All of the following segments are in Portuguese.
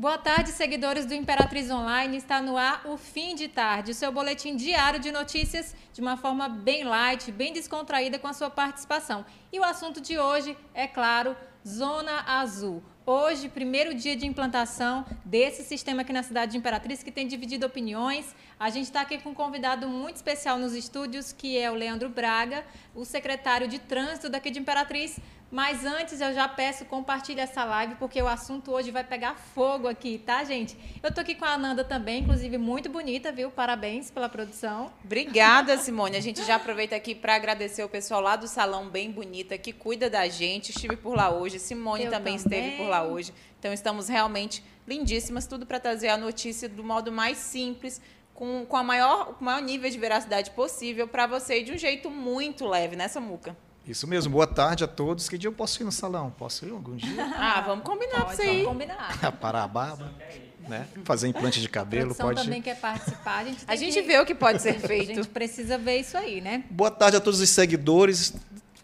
Boa tarde, seguidores do Imperatriz Online. Está no ar o Fim de Tarde, o seu boletim diário de notícias de uma forma bem light, bem descontraída com a sua participação. E o assunto de hoje é, claro, Zona Azul. Hoje, primeiro dia de implantação desse sistema aqui na cidade de Imperatriz, que tem dividido opiniões. A gente está aqui com um convidado muito especial nos estúdios, que é o Leandro Braga, o secretário de trânsito daqui de Imperatriz. Mas antes eu já peço compartilhe essa live porque o assunto hoje vai pegar fogo aqui, tá, gente? Eu tô aqui com a Ananda também, inclusive muito bonita, viu? Parabéns pela produção. Obrigada, Simone. A gente já aproveita aqui para agradecer o pessoal lá do salão bem bonita que cuida da gente. Estive por lá hoje, Simone também, também esteve por lá hoje. Então estamos realmente lindíssimas, tudo para trazer a notícia do modo mais simples, com, com a maior, o maior nível de veracidade possível para você e de um jeito muito leve, né, Samuca? Isso mesmo. Boa tarde a todos. Que dia eu posso ir no salão? Posso ir algum dia? Ah, vamos combinar pode, pra você ir. Vamos combinar. Parar a barba, né? Fazer implante de cabelo, a pode. também quer participar. A gente, a gente que... vê o que pode ser feito. A gente precisa ver isso aí, né? Boa tarde a todos os seguidores.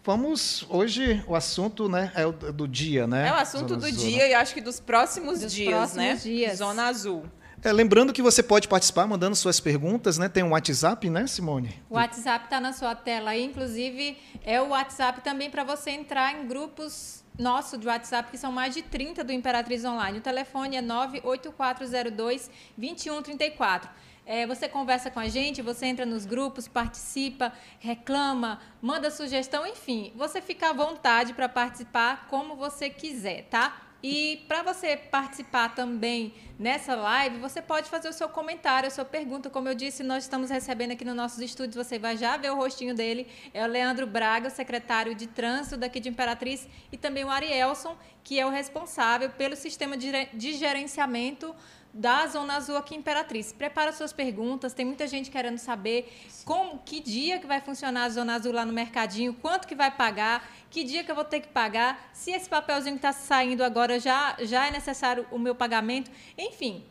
Vamos, hoje o assunto, né, é o do dia, né? É o assunto Zona do Zona. dia e acho que dos próximos dos dias, próximos né? Dias. Zona Azul. É, lembrando que você pode participar mandando suas perguntas, né? Tem um WhatsApp, né, Simone? O WhatsApp está na sua tela aí, inclusive é o WhatsApp também para você entrar em grupos nossos de WhatsApp, que são mais de 30 do Imperatriz Online. O telefone é 98402 2134. É, você conversa com a gente, você entra nos grupos, participa, reclama, manda sugestão, enfim, você fica à vontade para participar como você quiser, tá? E para você participar também nessa live, você pode fazer o seu comentário, a sua pergunta. Como eu disse, nós estamos recebendo aqui nos nossos estúdios, você vai já ver o rostinho dele. É o Leandro Braga, secretário de trânsito daqui de Imperatriz, e também o Arielson, que é o responsável pelo sistema de gerenciamento da Zona Azul aqui Imperatriz. Prepara suas perguntas, tem muita gente querendo saber como, que dia que vai funcionar a Zona Azul lá no mercadinho, quanto que vai pagar, que dia que eu vou ter que pagar, se esse papelzinho que está saindo agora já, já é necessário o meu pagamento, enfim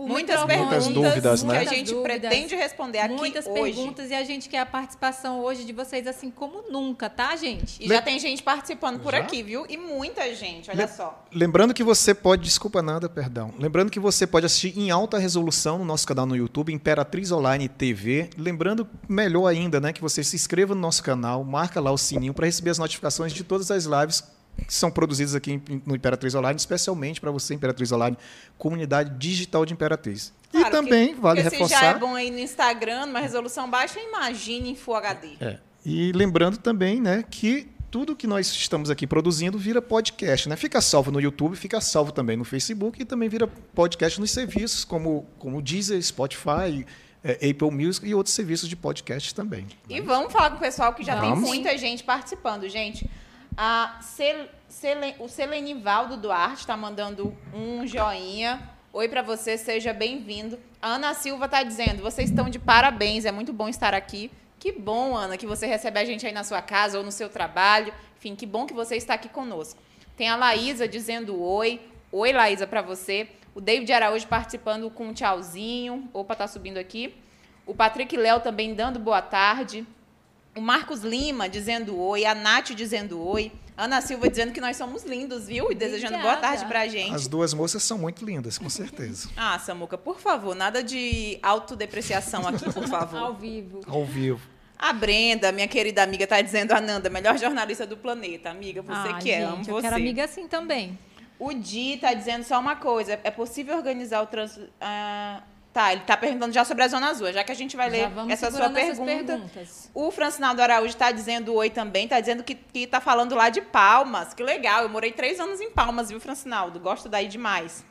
muitas perguntas dúvidas, né? que a gente dúvidas, pretende responder aqui muitas hoje. Muitas perguntas e a gente quer a participação hoje de vocês assim como nunca, tá, gente? E Le... já tem gente participando por já? aqui, viu? E muita gente, olha Le... só. Lembrando que você pode, desculpa nada, perdão. Lembrando que você pode assistir em alta resolução no nosso canal no YouTube, Imperatriz Online TV. Lembrando, melhor ainda, né, que você se inscreva no nosso canal, marca lá o sininho para receber as notificações de todas as lives que são produzidos aqui no Imperatriz Online, especialmente para você, Imperatriz Online, comunidade digital de Imperatriz. Claro, e também que, vale reforçar. Se já é bom aí no Instagram, numa resolução baixa, imagine em Full HD. É. E lembrando também, né, que tudo que nós estamos aqui produzindo vira podcast, né? Fica salvo no YouTube, fica salvo também no Facebook e também vira podcast nos serviços como como Deezer, Spotify, é, Apple Music e outros serviços de podcast também. E vamos falar com o pessoal que já vamos. tem muita gente participando, gente. Cel Cel o Selenivaldo Duarte está mandando um joinha. Oi para você, seja bem-vindo. Ana Silva está dizendo: vocês estão de parabéns, é muito bom estar aqui. Que bom, Ana, que você recebe a gente aí na sua casa ou no seu trabalho. Enfim, que bom que você está aqui conosco. Tem a Laísa dizendo oi. Oi, Laísa, para você. O David Araújo participando com um tchauzinho. Opa, tá subindo aqui. O Patrick Léo também dando boa tarde. O Marcos Lima dizendo oi, a Nath dizendo oi, Ana Silva dizendo que nós somos lindos, viu? E desejando boa tarde pra gente. As duas moças são muito lindas, com certeza. ah, Samuca, por favor, nada de autodepreciação aqui, por favor. Ao vivo. Ao vivo. A Brenda, minha querida amiga, está dizendo, Ananda, melhor jornalista do planeta. Amiga, você ah, que é, amo você. Eu quero amiga assim também. O Di está dizendo só uma coisa. É possível organizar o trânsito... Uh, Tá, ele está perguntando já sobre a Zona Azul, já que a gente vai ler essa sua pergunta. O Francinaldo Araújo está dizendo oi também, está dizendo que está falando lá de Palmas. Que legal, eu morei três anos em Palmas, viu, Francinaldo? Gosto daí demais.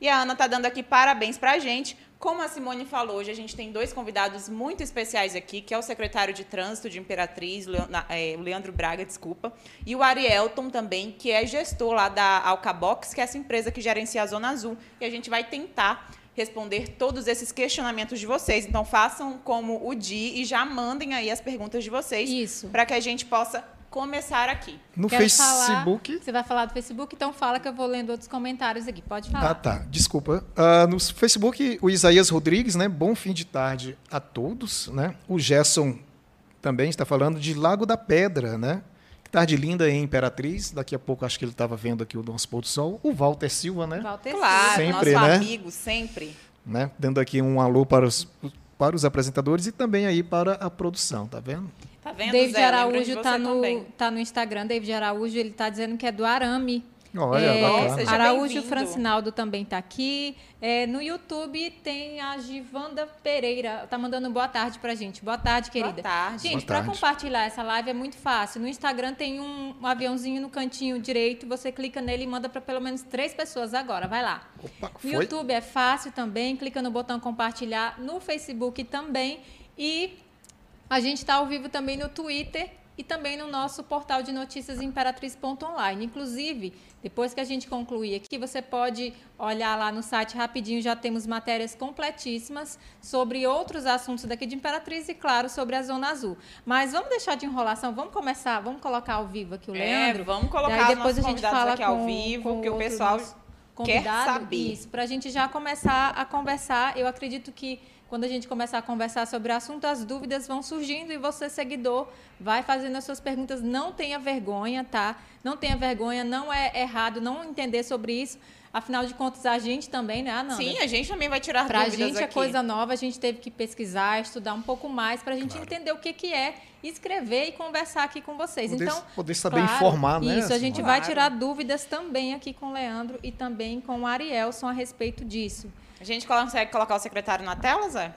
E a Ana está dando aqui parabéns para a gente. Como a Simone falou, hoje a gente tem dois convidados muito especiais aqui, que é o secretário de Trânsito de Imperatriz, é, o Leandro Braga, desculpa, e o Arielton também, que é gestor lá da Alcabox, que é essa empresa que gerencia a Zona Azul. E a gente vai tentar responder todos esses questionamentos de vocês. Então façam como o Di e já mandem aí as perguntas de vocês. Isso. Para que a gente possa começar aqui. No Quero Facebook. Falar, você vai falar do Facebook, então fala que eu vou lendo outros comentários aqui. Pode falar. Ah, tá. Desculpa. Uh, no Facebook, o Isaías Rodrigues, né? Bom fim de tarde a todos, né? O Gerson também está falando de Lago da Pedra, né? Tarde linda em Imperatriz. Daqui a pouco acho que ele estava vendo aqui o nosso pôr do sol. O Walter Silva, né? Walter claro, sempre, nosso né? amigo, sempre. Né? Dando aqui um alô para os, para os apresentadores e também aí para a produção, tá vendo? Tá vendo, David Zé? Araújo está no, tá no Instagram. David Araújo, ele está dizendo que é do Arame. Olha, é, Araújo Francinaldo também está aqui. É, no YouTube tem a Givanda Pereira. Está mandando boa tarde para gente. Boa tarde, querida. Boa tarde. Gente, para compartilhar essa live é muito fácil. No Instagram tem um, um, aviãozinho no cantinho direito. Você clica nele e manda para pelo menos três pessoas agora. Vai lá. Opa, no YouTube é fácil também. Clica no botão compartilhar. No Facebook também. E a gente está ao vivo também no Twitter e também no nosso portal de notícias imperatriz.online. Inclusive, depois que a gente concluir aqui, você pode olhar lá no site rapidinho, já temos matérias completíssimas sobre outros assuntos daqui de Imperatriz e, claro, sobre a Zona Azul. Mas vamos deixar de enrolação, vamos começar, vamos colocar ao vivo aqui o é, Leandro. É, vamos colocar depois a gente fala aqui ao vivo, que o pessoal quer saber. Isso, para a gente já começar a conversar. Eu acredito que quando a gente começar a conversar sobre o assunto, as dúvidas vão surgindo e você, seguidor, vai fazendo as suas perguntas. Não tenha vergonha, tá? Não tenha vergonha, não é errado não entender sobre isso. Afinal de contas, a gente também, né, Ananda? Sim, a gente também vai tirar pra dúvidas Para a gente é aqui. é coisa nova, a gente teve que pesquisar, estudar um pouco mais para a gente claro. entender o que, que é escrever e conversar aqui com vocês. Poder, então, poder saber claro, informar, né? Isso, a gente claro. vai tirar dúvidas também aqui com o Leandro e também com o Arielson a respeito disso. A gente consegue colocar o secretário na tela, Zé?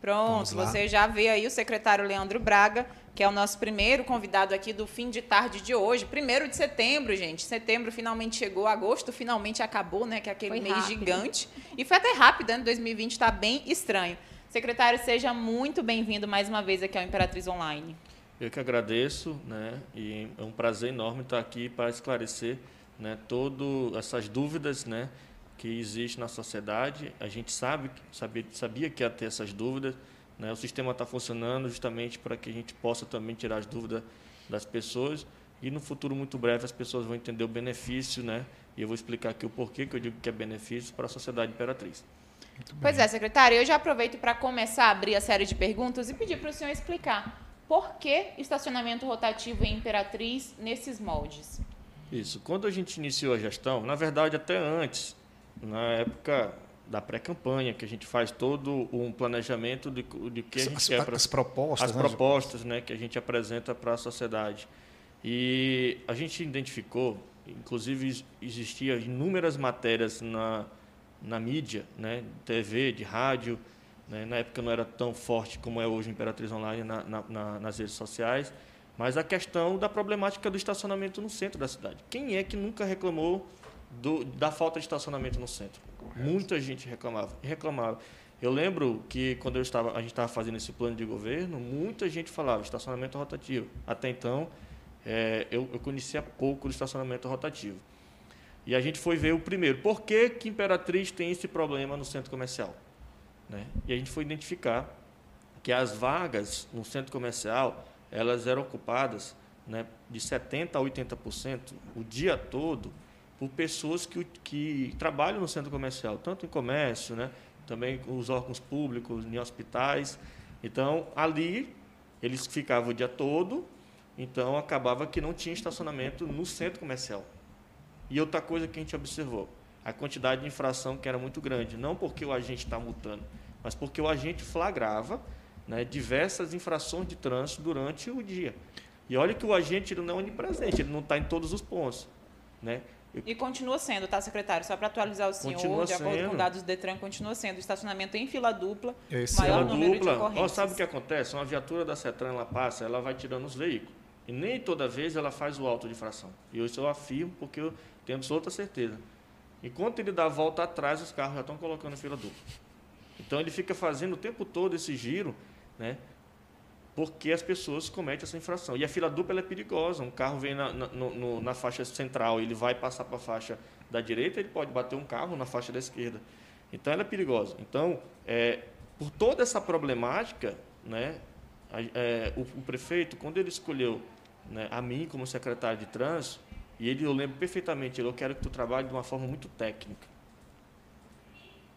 Pronto, você já vê aí o secretário Leandro Braga, que é o nosso primeiro convidado aqui do fim de tarde de hoje. Primeiro de setembro, gente. Setembro finalmente chegou, agosto finalmente acabou, né? Que é aquele foi mês rápido. gigante. E foi até rápido, né? 2020 está bem estranho. Secretário, seja muito bem-vindo mais uma vez aqui ao Imperatriz Online. Eu que agradeço, né? E é um prazer enorme estar aqui para esclarecer, né? Todas essas dúvidas, né? Que existe na sociedade. A gente sabe, sabia, sabia que ia ter essas dúvidas. Né? O sistema está funcionando justamente para que a gente possa também tirar as dúvidas das pessoas. E no futuro muito breve as pessoas vão entender o benefício, né? E eu vou explicar aqui o porquê que eu digo que é benefício para a sociedade imperatriz. Pois é, secretário, eu já aproveito para começar a abrir a série de perguntas e pedir para o senhor explicar por que estacionamento rotativo em Imperatriz nesses moldes. Isso. Quando a gente iniciou a gestão, na verdade até antes, na época da pré-campanha, que a gente faz todo um planejamento de, de que a gente as, quer as propostas, as né? propostas, né, que a gente apresenta para a sociedade. E a gente identificou, inclusive existia inúmeras matérias na na mídia, né, TV, de rádio, né, na época não era tão forte como é hoje Imperatriz Online na, na, nas redes sociais, mas a questão da problemática do estacionamento no centro da cidade. Quem é que nunca reclamou do, da falta de estacionamento no centro. Correto. Muita gente reclamava. Reclamava. Eu lembro que quando eu estava, a gente estava fazendo esse plano de governo, muita gente falava estacionamento rotativo. Até então, é, eu, eu, conhecia pouco do estacionamento rotativo. E a gente foi ver o primeiro. Por que, que Imperatriz tem esse problema no centro comercial? Né? E a gente foi identificar que as vagas no centro comercial elas eram ocupadas né, de 70% a 80% o dia todo por pessoas que, que trabalham no centro comercial, tanto em comércio, né, também com os órgãos públicos, em hospitais. Então, ali, eles ficavam o dia todo, então acabava que não tinha estacionamento no centro comercial. E outra coisa que a gente observou, a quantidade de infração que era muito grande, não porque o agente está multando, mas porque o agente flagrava né, diversas infrações de trânsito durante o dia. E olha que o agente não é onipresente, ele não está em todos os pontos. Né? E continua sendo, tá, secretário? Só para atualizar o senhor, continua de acordo sendo. com dados do Detran, continua sendo estacionamento em fila dupla, Esse maior é número dupla, de ocorrências. Ó, sabe o que acontece? Uma viatura da CETRAN, ela passa, ela vai tirando os veículos. E nem toda vez ela faz o auto de infração. E isso eu afirmo porque eu tenho absoluta certeza. Enquanto ele dá a volta atrás, os carros já estão colocando fila dupla. Então ele fica fazendo o tempo todo esse giro, né? Porque as pessoas cometem essa infração. E a fila dupla é perigosa. Um carro vem na, na, no, na faixa central, ele vai passar para a faixa da direita, ele pode bater um carro na faixa da esquerda. Então, ela é perigosa. Então, é, por toda essa problemática, né, é, o, o, prefeito, quando ele escolheu né, a mim como secretário de trânsito, e ele, eu lembro perfeitamente, ele, eu quero que tu trabalhe de uma forma muito técnica.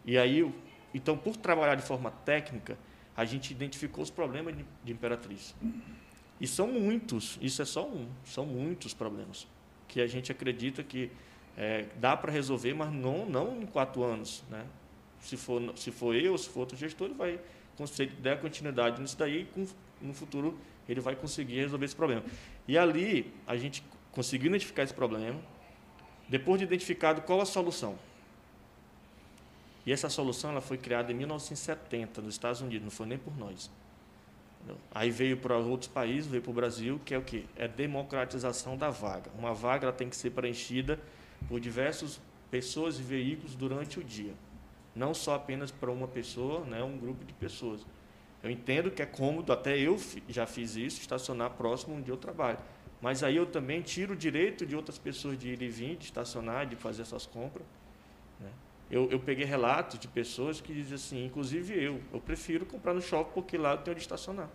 E aí, então, por trabalhar de forma técnica, a gente identificou os problemas de, de Imperatriz. E são muitos, isso é só um, são muitos problemas que a gente acredita que é, dá para resolver, mas não, não em quatro anos. Né? Se, for, se for eu, se for outro gestor, ele vai, se der continuidade nisso daí, com, no futuro ele vai conseguir resolver esse problema. E ali, a gente conseguiu identificar esse problema, depois de identificado qual a solução. E essa solução ela foi criada em 1970 nos Estados Unidos, não foi nem por nós. Aí veio para outros países, veio para o Brasil, que é o quê? É democratização da vaga. Uma vaga tem que ser preenchida por diversas pessoas e veículos durante o dia. Não só apenas para uma pessoa, né, um grupo de pessoas. Eu entendo que é cômodo, até eu já fiz isso, estacionar próximo onde eu trabalho. Mas aí eu também tiro o direito de outras pessoas de ir e vir, de estacionar, de fazer suas compras. Eu, eu peguei relatos de pessoas que dizem assim, inclusive eu, eu prefiro comprar no shopping porque lá eu tenho onde estacionar.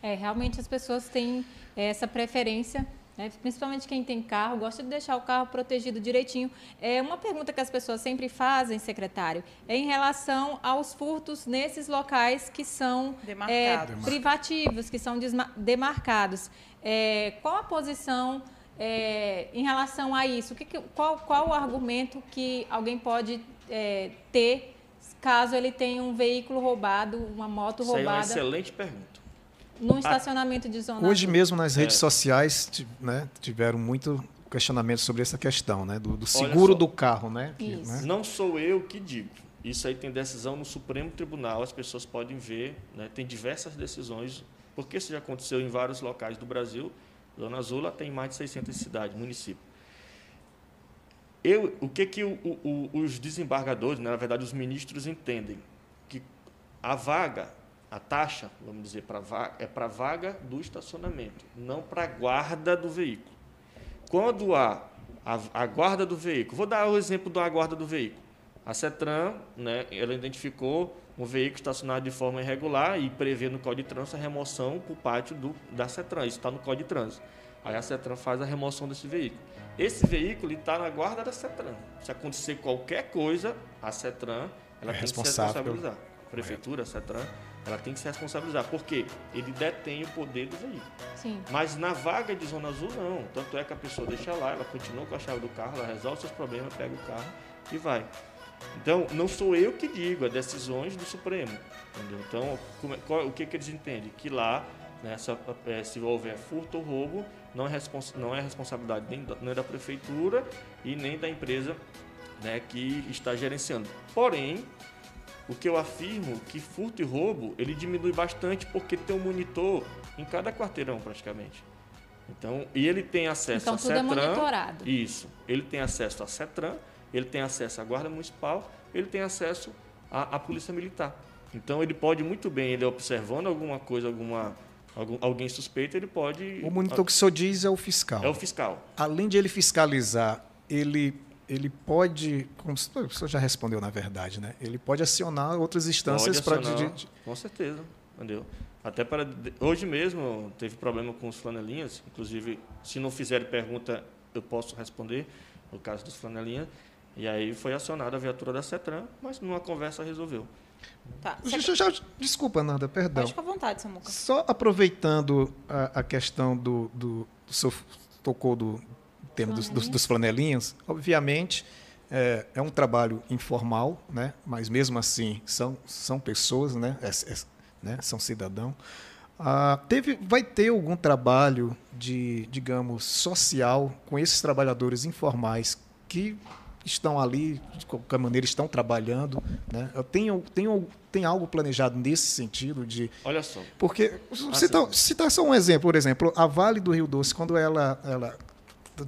É, realmente as pessoas têm essa preferência né? principalmente quem tem carro, gosta de deixar o carro protegido direitinho. É uma pergunta que as pessoas sempre fazem, secretário, é em relação aos furtos nesses locais que são é, privativos, que são demarcados. É, qual a posição é, em relação a isso? Que, qual, qual o argumento que alguém pode é, ter caso ele tenha um veículo roubado, uma moto roubada? Isso é uma excelente pergunta no estacionamento de zona Hoje mesmo nas redes é. sociais né, tiveram muito questionamento sobre essa questão, né, do, do seguro do carro, né, que, né? Não sou eu que digo. Isso aí tem decisão no Supremo Tribunal, as pessoas podem ver, né, tem diversas decisões, porque isso já aconteceu em vários locais do Brasil. Zona Azul tem mais de 600 cidades, municípios. Eu, o que, que o, o, os desembargadores, né, na verdade os ministros, entendem? Que a vaga a taxa, vamos dizer, para é para a vaga do estacionamento, não para a guarda do veículo. Quando há a, a, guarda do veículo, vou dar o exemplo da guarda do veículo. A CETRAN, né, ela identificou um veículo estacionado de forma irregular e prevê no Código de Trânsito a remoção para o pátio do, da CETRAN. Isso está no Código de Trânsito. Aí a CETRAN faz a remoção desse veículo. Esse veículo está na guarda da CETRAN. Se acontecer qualquer coisa, a CETRAN ela é tem que se responsabilizar. A prefeitura, a CETRAN, ela tem que se responsabilizar, porque ele detém o poder do veículo. Sim. Mas na vaga de zona azul, não. Tanto é que a pessoa deixa lá, ela continua com a chave do carro, ela resolve seus problemas, pega o carro e vai. Então, não sou eu que digo, é decisões do Supremo. Entendeu? Então, como, é, qual, o que, que eles entendem? Que lá, né, se, é, se houver furto ou roubo, não é, respons, não é responsabilidade nem da, nem da prefeitura e nem da empresa né, que está gerenciando. Porém, o que eu afirmo que furto e roubo ele diminui bastante porque tem um monitor em cada quarteirão praticamente. Então, e ele tem acesso então, a tudo é CETRAN. É monitorado. Isso. Ele tem acesso a CETRAN, ele tem acesso à Guarda Municipal, ele tem acesso à, à Polícia Militar. Então ele pode muito bem, ele observando alguma coisa, alguma algum, alguém suspeito, ele pode. O monitor que o senhor diz é o fiscal. É o fiscal. Além de ele fiscalizar, ele ele pode, como o senhor já respondeu na verdade, né? Ele pode acionar outras instâncias para com certeza, entendeu? Até para hoje mesmo teve problema com os flanelinhas, inclusive se não fizerem pergunta eu posso responder no caso dos flanelinhas. E aí foi acionada a viatura da CETRAN, mas numa conversa resolveu. Tá. Já, já, desculpa, Nanda, perdão. Pode ficar à vontade, Samuca. Só aproveitando a, a questão do, do, do senhor tocou do, tema dos, dos, dos flanelinhas, obviamente é, é, um trabalho informal, né? mas mesmo assim são, são pessoas, né? É, é, né? são cidadãos. Ah, teve, vai ter algum trabalho de, digamos, social com esses trabalhadores informais que estão ali, de qualquer maneira, estão trabalhando. Né? Eu tenho, tenho, tem algo planejado nesse sentido de. Olha só. Porque, ah, citar, citar só um exemplo, por exemplo, a Vale do Rio Doce, quando ela, ela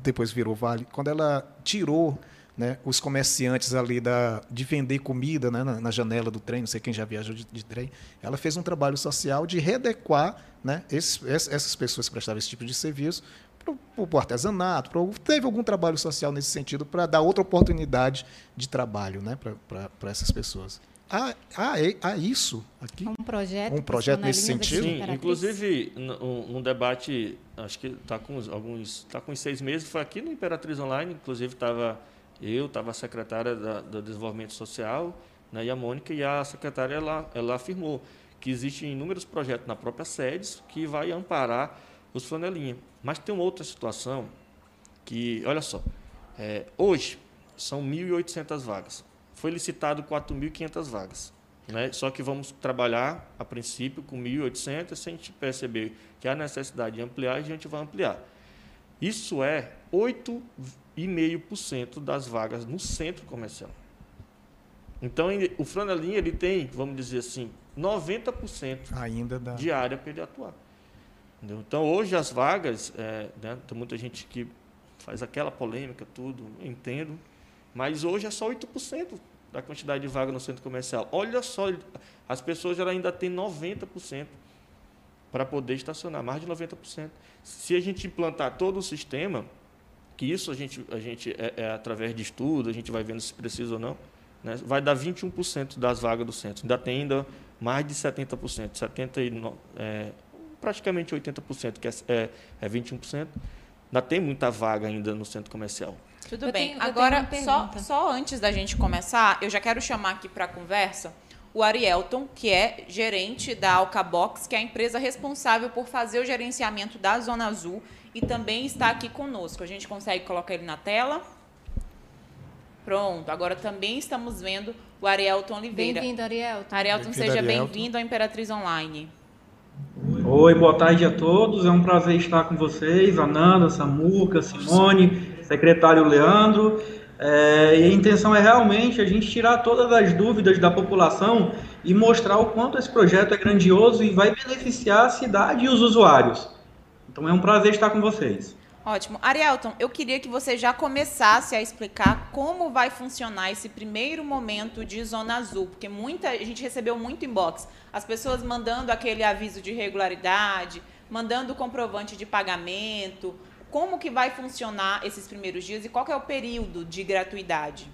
depois virou Vale, quando ela tirou né, os comerciantes ali da, de vender comida né, na, na, janela do trem, não sei quem já viajou de, de trem, ela fez um trabalho social de readequar né, esses, essas pessoas que prestavam esse tipo de serviço para o artesanato, pro, teve algum trabalho social nesse sentido para dar outra oportunidade de trabalho né, para essas pessoas. Há, há, há, isso aqui? Um projeto. Um projeto nesse sentido? Sim, inclusive, num debate, acho que está com alguns. Está com seis meses, foi aqui no Imperatriz Online, inclusive estava eu, estava a secretária da, do Desenvolvimento Social, né, e a Mônica, e a secretária ela, ela afirmou que existem inúmeros projetos na própria SEDES que vai amparar os flanelinha. Mas tem uma outra situação que, olha só, é, hoje são 1.800 vagas. Foi licitado 4.500 vagas. Né? Só que vamos trabalhar, a princípio, com 1.800, se a gente perceber que há necessidade de ampliar, a gente vai ampliar. Isso é 8,5% das vagas no centro comercial. Então, o flanelinha ele tem, vamos dizer assim, 90% Ainda dá. de área para ele atuar. Então, hoje as vagas, é, né, tem muita gente que faz aquela polêmica, tudo, entendo, mas hoje é só 8% da quantidade de vaga no centro comercial. Olha só, as pessoas ainda têm 90% para poder estacionar, mais de 90%. Se a gente implantar todo o sistema, que isso a gente, a gente é, é através de estudo, a gente vai vendo se precisa ou não, né, vai dar 21% das vagas do centro. Ainda tem ainda mais de 70%, 70 é, praticamente 80%, que é, é, é 21%. Ainda tem muita vaga ainda no centro comercial. Tudo eu bem. Tenho, Agora, só, só antes da gente começar, eu já quero chamar aqui para a conversa o Arielton, que é gerente da Alcabox, que é a empresa responsável por fazer o gerenciamento da Zona Azul e também está aqui conosco. A gente consegue colocar ele na tela? Pronto, agora também estamos vendo o Arielton Oliveira. Bem-vindo, Arielton. Arielton, bem seja bem-vindo à Imperatriz Online. Oi, boa tarde a todos. É um prazer estar com vocês, Ananda, Samuca, Simone, secretário Leandro. É, e a intenção é realmente a gente tirar todas as dúvidas da população e mostrar o quanto esse projeto é grandioso e vai beneficiar a cidade e os usuários. Então é um prazer estar com vocês. Ótimo. Arielton, eu queria que você já começasse a explicar como vai funcionar esse primeiro momento de Zona Azul, porque muita a gente recebeu muito inbox, as pessoas mandando aquele aviso de irregularidade, mandando comprovante de pagamento, como que vai funcionar esses primeiros dias e qual é o período de gratuidade?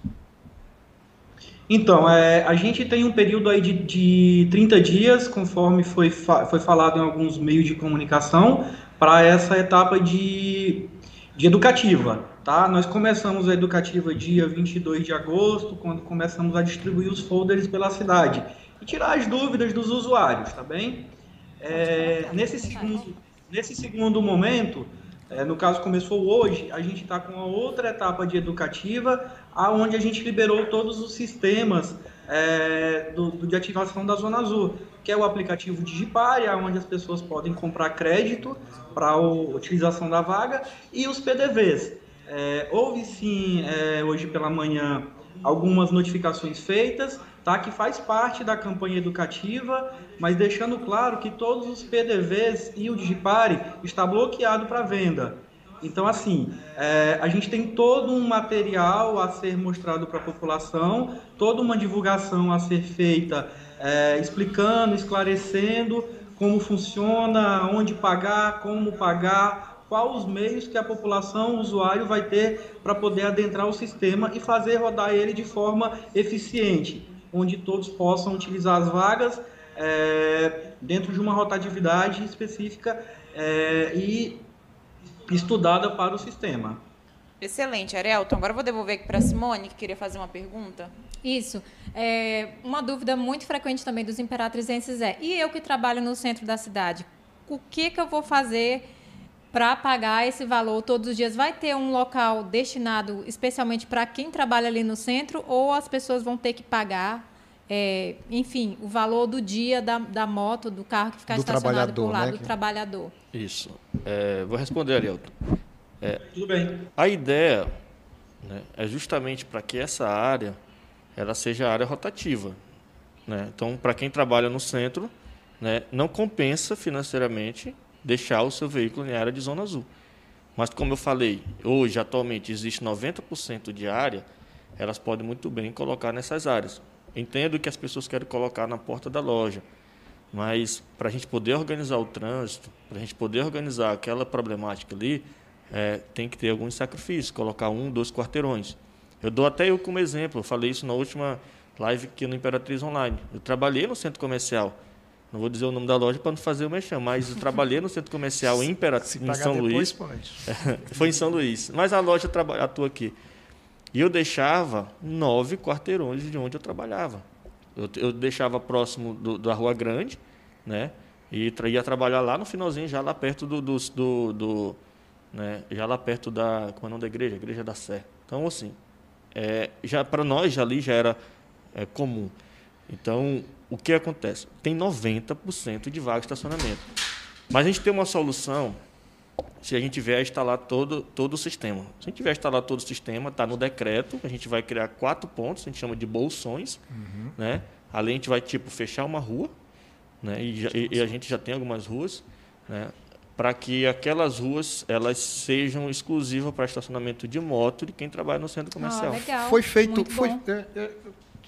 Então, é, a gente tem um período aí de, de 30 dias, conforme foi, fa foi falado em alguns meios de comunicação, para essa etapa de, de educativa. Tá? Nós começamos a educativa dia 22 de agosto, quando começamos a distribuir os folders pela cidade e tirar as dúvidas dos usuários, tá bem? É, nesse, segundo, nesse segundo momento, é, no caso, começou hoje, a gente está com uma outra etapa de educativa, aonde a gente liberou todos os sistemas é, do, do, de ativação da Zona Azul, que é o aplicativo Digipare, onde as pessoas podem comprar crédito para a utilização da vaga, e os PDVs. É, houve sim, é, hoje pela manhã, algumas notificações feitas, tá? que faz parte da campanha educativa, mas deixando claro que todos os PDVs e o Digipare está bloqueado para venda. Então, assim, é, a gente tem todo um material a ser mostrado para a população, toda uma divulgação a ser feita, é, explicando, esclarecendo como funciona, onde pagar, como pagar, quais os meios que a população, o usuário, vai ter para poder adentrar o sistema e fazer rodar ele de forma eficiente onde todos possam utilizar as vagas é, dentro de uma rotatividade específica é, e estudada para o sistema. Excelente, Arielton. Agora eu vou devolver aqui para a Simone, que queria fazer uma pergunta. Isso. É, uma dúvida muito frequente também dos imperatrizenses é: e eu que trabalho no centro da cidade, o que, que eu vou fazer para pagar esse valor todos os dias? Vai ter um local destinado especialmente para quem trabalha ali no centro ou as pessoas vão ter que pagar, é, enfim, o valor do dia da, da moto, do carro que ficar do estacionado por lá, né? do trabalhador? Isso. É, vou responder, Arielto. É, Tudo bem. A ideia né, é justamente para que essa área ela seja área rotativa. Né? Então, para quem trabalha no centro, né, não compensa financeiramente deixar o seu veículo em área de zona azul. Mas, como eu falei, hoje, atualmente, existe 90% de área, elas podem muito bem colocar nessas áreas. Entendo que as pessoas querem colocar na porta da loja, mas para a gente poder organizar o trânsito, para a gente poder organizar aquela problemática ali, é, tem que ter alguns sacrifícios, colocar um, dois quarteirões. Eu dou até eu como exemplo, eu falei isso na última live aqui no Imperatriz Online. Eu trabalhei no centro comercial. Não vou dizer o nome da loja para não fazer o mexão, mas eu trabalhei no centro comercial em, Imperatriz, em São Luís. Pode. Foi em São Luís. Mas a loja atua aqui. E eu deixava nove quarteirões de onde eu trabalhava. Eu, eu deixava próximo do, da Rua Grande, né? E ia trabalhar lá no finalzinho, já lá perto do, do, do, do né, já lá perto da, como é o nome da igreja? Igreja da Sé. Então, assim, é, já para nós ali já era é, comum. Então, o que acontece? Tem 90% de vaga de estacionamento. Mas a gente tem uma solução se a gente vier instalar todo, todo o sistema. Se a gente vier instalar todo o sistema, está no decreto, a gente vai criar quatro pontos, a gente chama de bolsões. Uhum. Né? Além, a gente vai tipo, fechar uma rua, né? e, e, e a gente já tem algumas ruas, né? para que aquelas ruas elas sejam exclusivas para estacionamento de moto de quem trabalha no centro comercial. Legal. Foi feito, foi, é, é,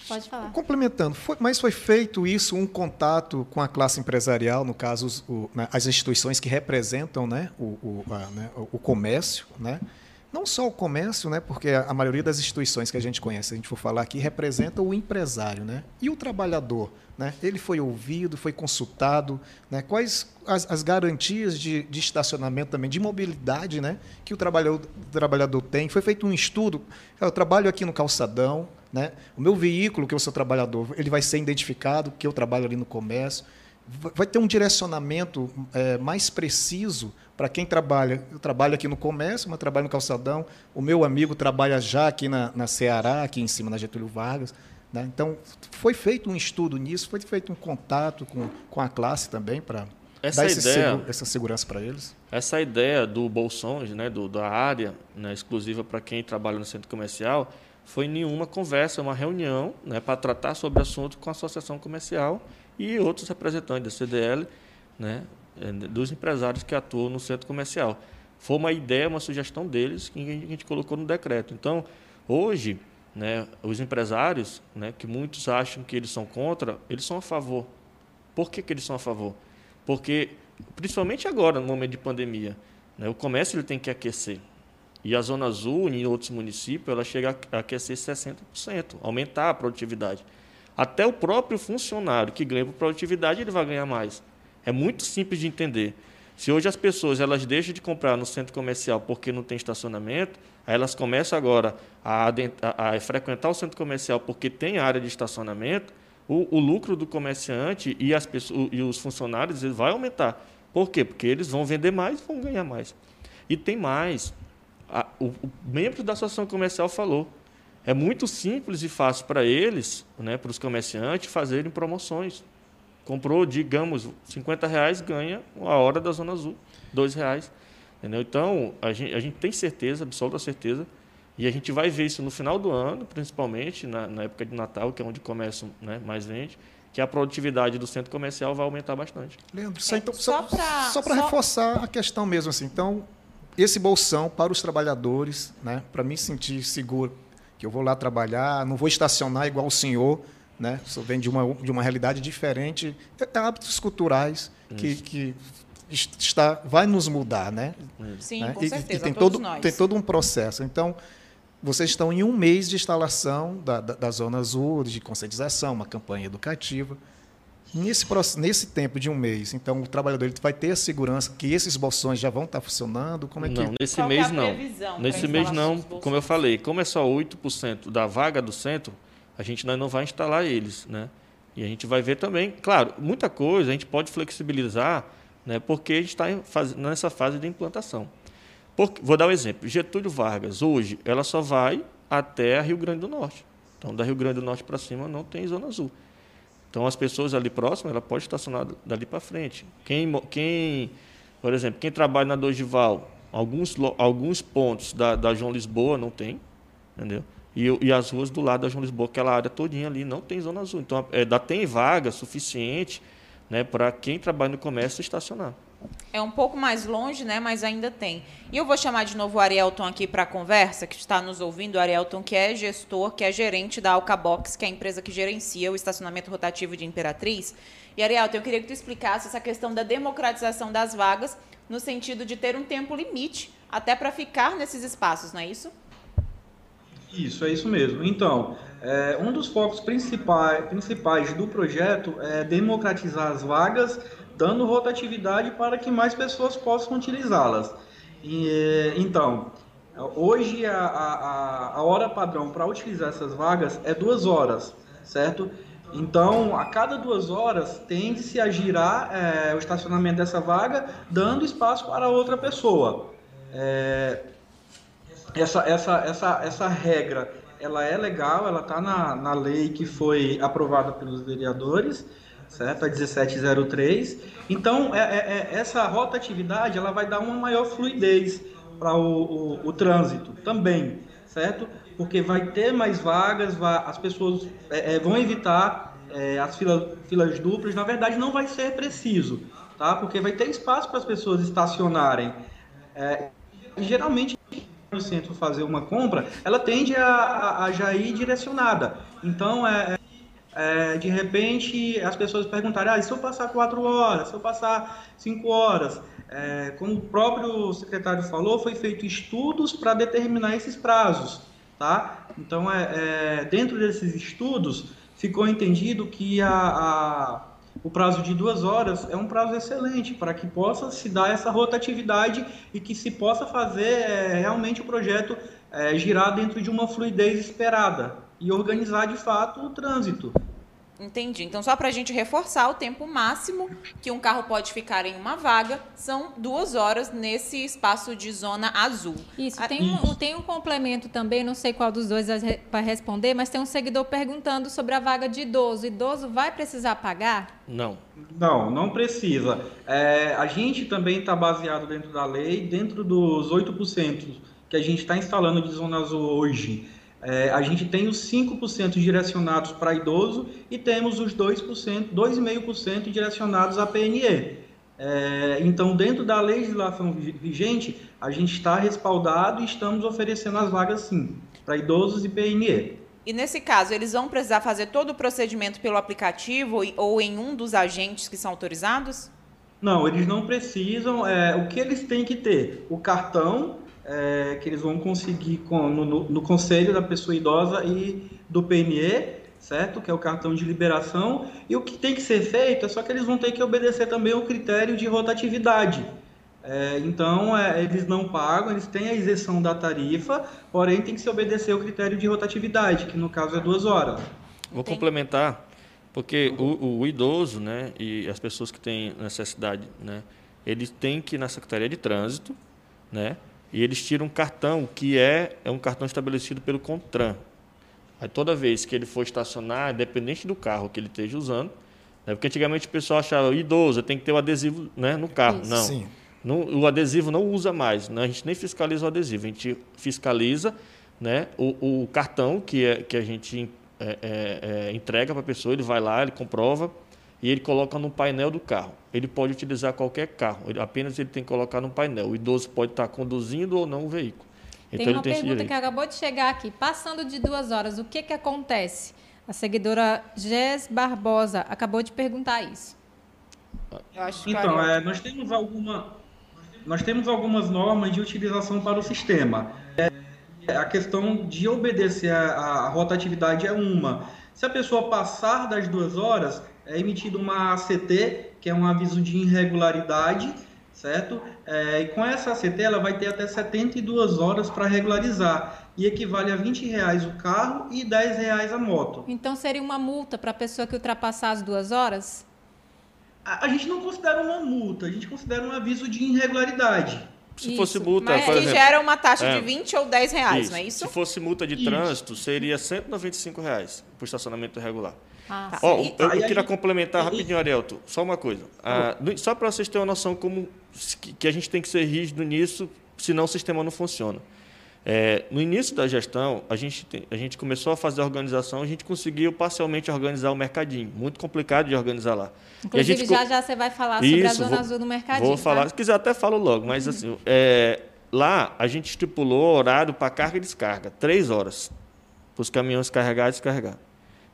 Pode falar. Complementando, foi, mas foi feito isso, um contato com a classe empresarial, no caso, os, o, né, as instituições que representam né, o, o, a, né, o comércio, né? Não só o comércio, né, porque a, maioria das instituições que a gente conhece, se a gente for falar aqui, representa o empresário. Né? E o trabalhador? Né? Ele foi ouvido, foi consultado. Né? Quais as, as garantias de, de, estacionamento também, de mobilidade né? que o trabalhador, o trabalhador tem? Foi feito um estudo. Eu trabalho aqui no calçadão, né? O meu veículo, que eu sou trabalhador, ele vai ser identificado, que eu trabalho ali no comércio. Vai ter um direcionamento é, mais preciso para quem trabalha. Eu trabalho aqui no comércio, mas trabalho no calçadão. O meu amigo trabalha já aqui na, na Ceará, aqui em cima, na Getúlio Vargas. Né? Então, foi feito um estudo nisso, foi feito um contato com, com a classe também para dar ideia, essa segurança para eles. Essa ideia do bolsões, né, do, da área né, exclusiva para quem trabalha no centro comercial, foi nenhuma conversa, uma reunião né, para tratar sobre o assunto com a associação comercial e outros representantes da CDL, né, dos empresários que atuam no centro comercial. Foi uma ideia, uma sugestão deles que a gente colocou no decreto. Então, hoje, né, os empresários, né, que muitos acham que eles são contra, eles são a favor. Por que, que eles são a favor? Porque, principalmente agora, no momento de pandemia, né, o comércio ele tem que aquecer. E a Zona Azul, em outros municípios, ela chega a aquecer 60%, aumentar a produtividade. Até o próprio funcionário que ganha por produtividade, ele vai ganhar mais. É muito simples de entender. Se hoje as pessoas elas deixam de comprar no centro comercial porque não tem estacionamento, elas começam agora a, a, frequentar o centro comercial porque tem área de estacionamento, o, o lucro do comerciante e, as pessoas, e os funcionários vai aumentar. Por quê? Porque eles vão vender mais e vão ganhar mais. E tem mais a, o, o membro da associação comercial falou. É muito simples e fácil para eles, né, para os comerciantes, fazerem promoções. Comprou, digamos, 50 reais, ganha a hora da Zona Azul, dois reais. Entendeu? Então, a gente, a gente tem certeza, absoluta certeza, e a gente vai ver isso no final do ano, principalmente na, na época de Natal, que é onde o comércio né, mais vende, que a produtividade do centro comercial vai aumentar bastante. Leandro, só, então, só, só para reforçar a questão mesmo, assim, então, esse bolsão para os trabalhadores, né, para me sentir seguro, que eu vou lá trabalhar, não vou estacionar igual o senhor, né, só vem de uma, de uma realidade diferente, é hábitos culturais que, que está, vai nos mudar, né? Sim, né? com certeza, e, e tem, todo, nós. tem todo um processo. Então, vocês estão em um mês de instalação da, da, da Zona Azul, de conscientização, uma campanha educativa. Nesse, nesse tempo de um mês, então o trabalhador ele vai ter a segurança que esses bolsões já vão estar funcionando? Como é não, que... nesse Qual mês é não. Nesse mês não, como eu falei, como é só 8% da vaga do centro, a gente não vai instalar eles, né? E a gente vai ver também, claro, muita coisa a gente pode flexibilizar, né? Porque a gente está nessa fase de implantação. Vou dar um exemplo. Getúlio Vargas, hoje, ela só vai até Rio Grande do Norte. Então, da Rio Grande do Norte para cima não tem zona azul. Então, as pessoas ali próximas, ela pode estacionar dali para frente. Quem, quem, por exemplo, quem trabalha na Dogival, alguns, alguns pontos da, da João Lisboa não tem, entendeu? E, e, as ruas do lado da João Lisboa, aquela área todinha ali, não tem zona azul. Então, é, dá, tem vaga suficiente né, para quem trabalha no comércio estacionar. É um pouco mais longe, né, mas ainda tem. E eu vou chamar de novo o Arielton aqui para a conversa, que está nos ouvindo. O Arielton, que é gestor, que é gerente da Alcabox, que é a empresa que gerencia o estacionamento rotativo de Imperatriz. E, Arielton, eu queria que tu explicasse essa questão da democratização das vagas, no sentido de ter um tempo limite até para ficar nesses espaços, não é isso? Isso, é isso mesmo. Então, é, um dos focos principais, principais do projeto é democratizar as vagas dando rotatividade para que mais pessoas possam utilizá-las. então, hoje a, a, a hora padrão para utilizar essas vagas é duas horas, certo? Então, a cada duas horas, tende-se a girar é, o estacionamento dessa vaga, dando espaço para outra pessoa. É, essa, essa, essa, essa regra ela é legal, ela está na, na lei que foi aprovada pelos vereadores, certo? A 1703. Então, é, é, é, essa rotatividade ela vai dar uma maior fluidez para o, o, o, trânsito também, certo? Porque vai ter mais vagas, vai, as pessoas é, é vão evitar é, as fila, filas duplas. Na verdade, não vai ser preciso, tá? Porque vai ter espaço para as pessoas estacionarem. Geralmente, no centro fazer uma compra, ela tende a, a, a já ir direcionada. Então, é, é, de repente, as pessoas perguntarem, ah, se eu passar quatro horas, se eu passar cinco horas, é, como o próprio secretário falou, foi feito estudos para determinar esses prazos, tá? Então, é, é, dentro desses estudos, ficou entendido que a, a o prazo de duas horas é um prazo excelente para que possa se dar essa rotatividade e que se possa fazer é, realmente o projeto é, girar dentro de uma fluidez esperada e organizar de fato o trânsito. Entendi. Então, só para a gente reforçar, o tempo máximo que um carro pode ficar em uma vaga são duas horas nesse espaço de zona azul. Isso. Tem, Um, tem um complemento também, não sei qual dos dois vai responder, mas tem um seguidor perguntando sobre a vaga de idoso. Idoso vai precisar pagar? Não. Não, não precisa. É, a gente também está baseado dentro da lei, dentro dos 8% que a gente está instalando de zona azul hoje. É, a gente tem os 5% direcionados para idoso e temos os 2%, 2,5% direcionados à PNE. É, então, dentro da legislação vigente, a gente está respaldado e estamos oferecendo as vagas sim, para idosos e PNE. E nesse caso, eles vão precisar fazer todo o procedimento pelo aplicativo ou em um dos agentes que são autorizados? Não, eles não precisam. É, o que eles têm que ter? O cartão é, que eles vão conseguir com, no, no, conselho da pessoa idosa e do PNE, certo? Que é o cartão de liberação. E o que tem que ser feito é só que eles vão ter que obedecer também o critério de rotatividade. É, então, é, eles não pagam, eles têm a isenção da tarifa, porém tem que se obedecer o critério de rotatividade, que no caso é duas horas. Vou tem. complementar, porque o, o, idoso né, e as pessoas que têm necessidade, né, eles têm que ir na Secretaria de Trânsito, né, e eles tiram um cartão que é, é um cartão estabelecido pelo CONTRAN. Aí toda vez que ele for estacionar, independente do carro que ele esteja usando, né, porque antigamente o pessoal achava idoso, tem que ter o adesivo né, no carro. Não. Sim. No, o adesivo não usa mais, né? a gente nem fiscaliza o adesivo, a gente fiscaliza né, o, o cartão que, é, que a gente é, é, é entrega para a pessoa, ele vai lá, ele comprova e ele coloca no painel do carro. Ele pode utilizar qualquer carro, ele, apenas ele tem que colocar no painel. O idoso pode estar conduzindo ou não o veículo. Então, tem uma tem pergunta que acabou de chegar aqui. Passando de duas horas, o que, que acontece? A seguidora Jess Barbosa acabou de perguntar isso. então, é, nós temos alguma, nós temos algumas normas de utilização para o sistema. É, a questão de obedecer a, a rotatividade é uma. Se a pessoa passar das duas horas, é emitido uma ACT, que é um aviso de irregularidade, certo? É, e com essa ACT ela vai ter até 72 horas para regularizar e equivale a 20 reais o carro e 10 reais a moto. Então seria uma multa para a pessoa que ultrapassar as duas horas? A, a, gente não considera uma multa, a gente considera um aviso de irregularidade. Se isso. fosse multa, Mas por exemplo, gera uma taxa é, de 20 ou 10 reais, isso. não é isso? Se fosse multa de isso. trânsito, seria 195 reais por estacionamento regular. Ah, oh, eu, eu, queria complementar rapidinho, Arielto, só uma coisa. Ah, só para vocês terem uma noção como que a gente tem que ser rígido nisso, senão o sistema não funciona. É, no início da gestão, a gente, tem, a gente começou a fazer a organização, a gente conseguiu parcialmente organizar o mercadinho. Muito complicado de organizar lá. Inclusive, gente, já já você vai falar Isso, sobre a Zona vou, Azul do mercadinho. Vou falar, tá? se quiser até falo logo, mas assim, é, lá a gente estipulou horário para carga e descarga, três horas, para os caminhões carregar e descarregar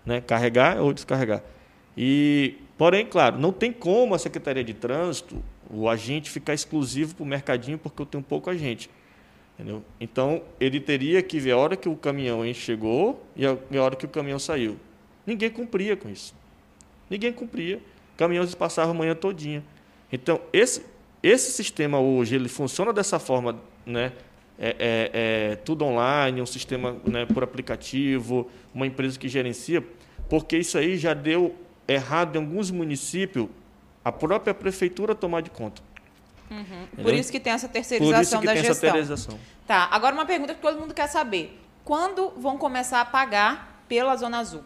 né? carregar ou descarregar. E, porém, claro, não tem como a Secretaria de Trânsito, o agente ficar exclusivo para o mercadinho porque eu tenho pouco agente. Entendeu? Então, ele teria que ver a hora que o caminhão chegou e a, hora que o caminhão saiu. Ninguém cumpria com isso. Ninguém cumpria. Caminhões passavam a manhã todinha. Então, esse, esse sistema hoje, ele funciona dessa forma, né? É, é, é, tudo online, um sistema né, por aplicativo, uma empresa que gerencia, porque isso aí já deu errado em alguns municípios, a própria prefeitura tomar de conta. Uhum. Por isso que tem essa terceirização da gestão. Terceirização. Tá, agora uma pergunta que todo mundo quer saber. Quando vão começar a pagar pela Zona Azul?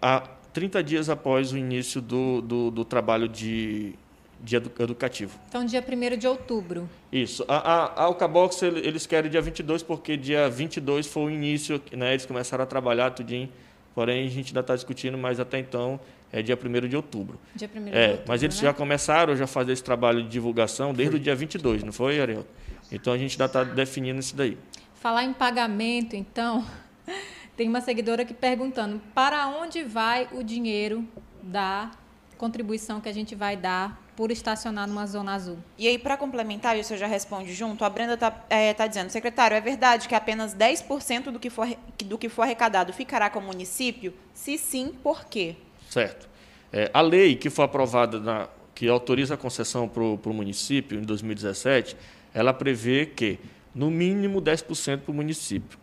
Há 30 dias após o início do, do, do trabalho de, de educativo. Então, dia 1 de outubro. Isso. A, a, a Alcabox, eles querem dia 22, porque dia 22 foi o início, né, eles começaram a trabalhar tudinho, porém a gente ainda está discutindo, mas até então é dia 1 de outubro. Dia 1 de é, outubro, Mas eles né? já começaram já a fazer esse trabalho de divulgação desde o dia 22, não foi, Ariel? Então a gente ainda está definindo isso daí. Falar em pagamento, então, tem uma seguidora aqui perguntando para onde vai o dinheiro da contribuição que a gente vai dar por estacionar numa zona azul. E aí, para complementar, isso eu já responde junto, a Brenda está é, tá dizendo, secretário, é verdade que apenas 10% do que, for, do que for arrecadado ficará com o município? Se sim, por quê? Certo. É, a lei que foi aprovada, na, que autoriza a concessão para o município em 2017, ela prevê que no mínimo 10% para o município.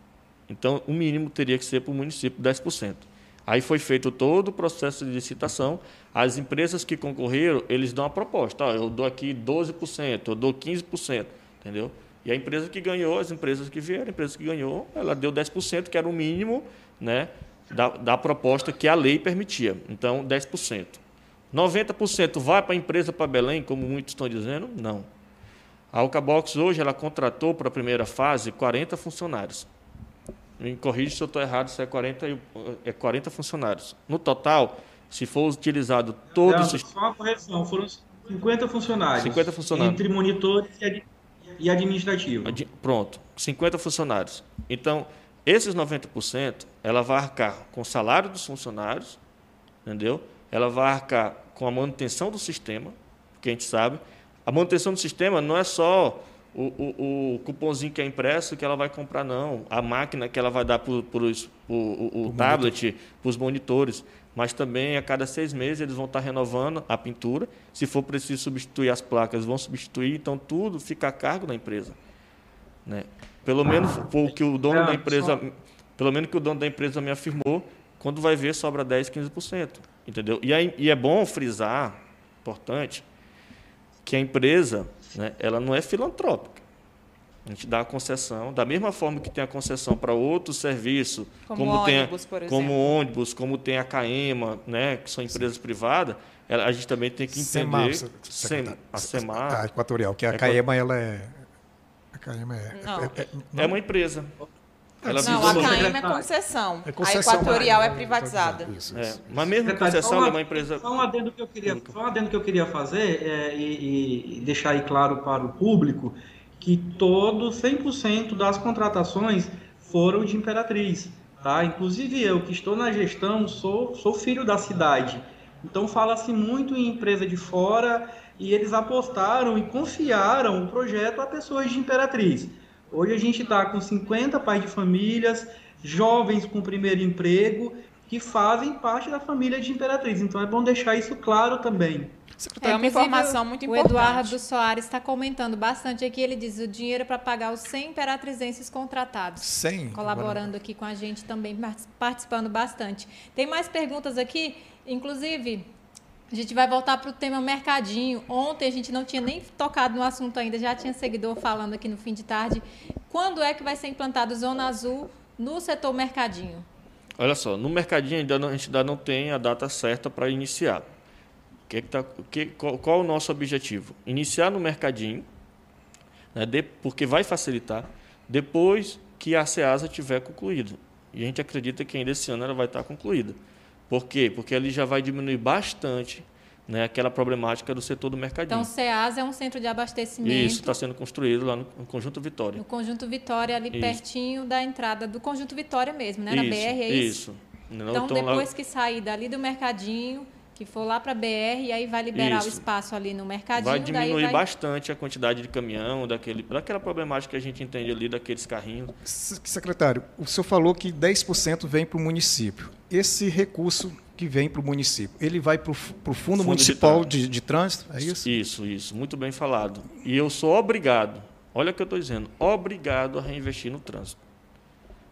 Então, o mínimo teria que ser para o município 10%. Aí foi feito todo o processo de licitação. As empresas que concorreram, eles dão a proposta. eu dou aqui 12%, eu dou 15%, entendeu? E a empresa que ganhou, as empresas que vieram, a empresa que ganhou, ela deu 10%, que era o mínimo né, da, da proposta que a lei permitia. Então, 10%. 90% vai para a empresa para Belém, como muitos estão dizendo? Não. A Alcabox hoje ela contratou para a primeira fase 40 funcionários. Me corrija se eu estou errado, se é 40, é 40 funcionários. No total, se for utilizado todos os. Só uma correção, foram 50 funcionários. 50 funcionários. Entre monitores e administrativo. Pronto, 50 funcionários. Então, esses 90%, ela vai arcar com o salário dos funcionários, entendeu? Ela vai arcar com a manutenção do sistema, porque a gente sabe, a manutenção do sistema não é só o, o, o cupomzinho que é impresso que ela vai comprar, não. A máquina que ela vai dar para o, tablet, para os monitores. Mas também, a cada seis meses, eles vão estar renovando a pintura. Se for preciso substituir as placas, vão substituir. Então, tudo fica a cargo da empresa. Né? Pelo menos o que o dono da empresa, pelo menos que o dono da empresa me afirmou, quando vai ver, sobra 10, 15%. Entendeu? E, aí, e é bom frisar, importante, que a empresa né, ela não é filantrópica. A gente dá a concessão, da mesma forma que tem a concessão para outro serviço, como, como ônibus, tem, como ônibus, como tem a CAEMA, né, que são empresas Sim. privadas, a gente também tem que entender Sem, a SEMAR, a Equatorial, que a é CAEMA ela é a CAEMA é, é, é, é, uma empresa. Ela não, a CAEM é concessão. é concessão. A Equatorial é privatizada. Isso, isso. É. Mas mesmo concessão uma, é uma empresa. Só um adendo que eu queria, só um adendo que eu queria fazer é, e, e, deixar aí claro para o público que todo 100% das contratações foram de Imperatriz. Tá? Inclusive eu, que estou na gestão, sou, sou filho da cidade. Então fala-se muito em empresa de fora e eles apostaram e confiaram o projeto a pessoas de Imperatriz. Hoje a gente está com 50 pais de famílias, jovens com primeiro emprego, que fazem parte da família de Imperatriz. Então é bom deixar isso claro também. É uma informação muito importante. O Eduardo Soares está comentando bastante aqui. Ele diz o dinheiro para pagar os 100 imperatrizenses contratados. 100? Colaborando aqui com a gente também, participando bastante. Tem mais perguntas aqui? Inclusive, a gente vai voltar para o tema mercadinho. Ontem a gente não tinha nem tocado no assunto ainda, já tinha seguidor falando aqui no fim de tarde. Quando é que vai ser implantado Zona Azul no setor mercadinho? Olha só, no mercadinho ainda não, a gente ainda não tem a data certa para iniciar. Que que tá, que, qual, qual, é o nosso objetivo? Iniciar no mercadinho, né, de, porque vai facilitar, depois que a SEASA tiver concluído. E a gente acredita que ainda esse ano ela vai estar concluída. Por quê? Porque ali já vai diminuir bastante né, aquela problemática do setor do mercadinho. Então, o SEAS é um centro de abastecimento. Isso, está sendo construído lá no, no, Conjunto Vitória. No Conjunto Vitória, ali isso. pertinho da entrada do Conjunto Vitória mesmo, né? Na BR, é isso? Isso. Então, então depois lá... que sair dali do mercadinho, que for lá para a BR, e aí vai liberar Isso. o espaço ali no mercadinho. Vai diminuir vai... bastante a quantidade de caminhão, daquele, daquela problemática que a gente entende ali, daqueles carrinhos. Secretário, o senhor falou que 10% vem para o município. Esse recurso que vem para o município, ele vai para o Fundo, Fundo Municipal de, de, de, Trânsito, é isso? Isso, isso, muito bem falado. E eu sou obrigado, olha o que eu estou dizendo, obrigado a reinvestir no trânsito.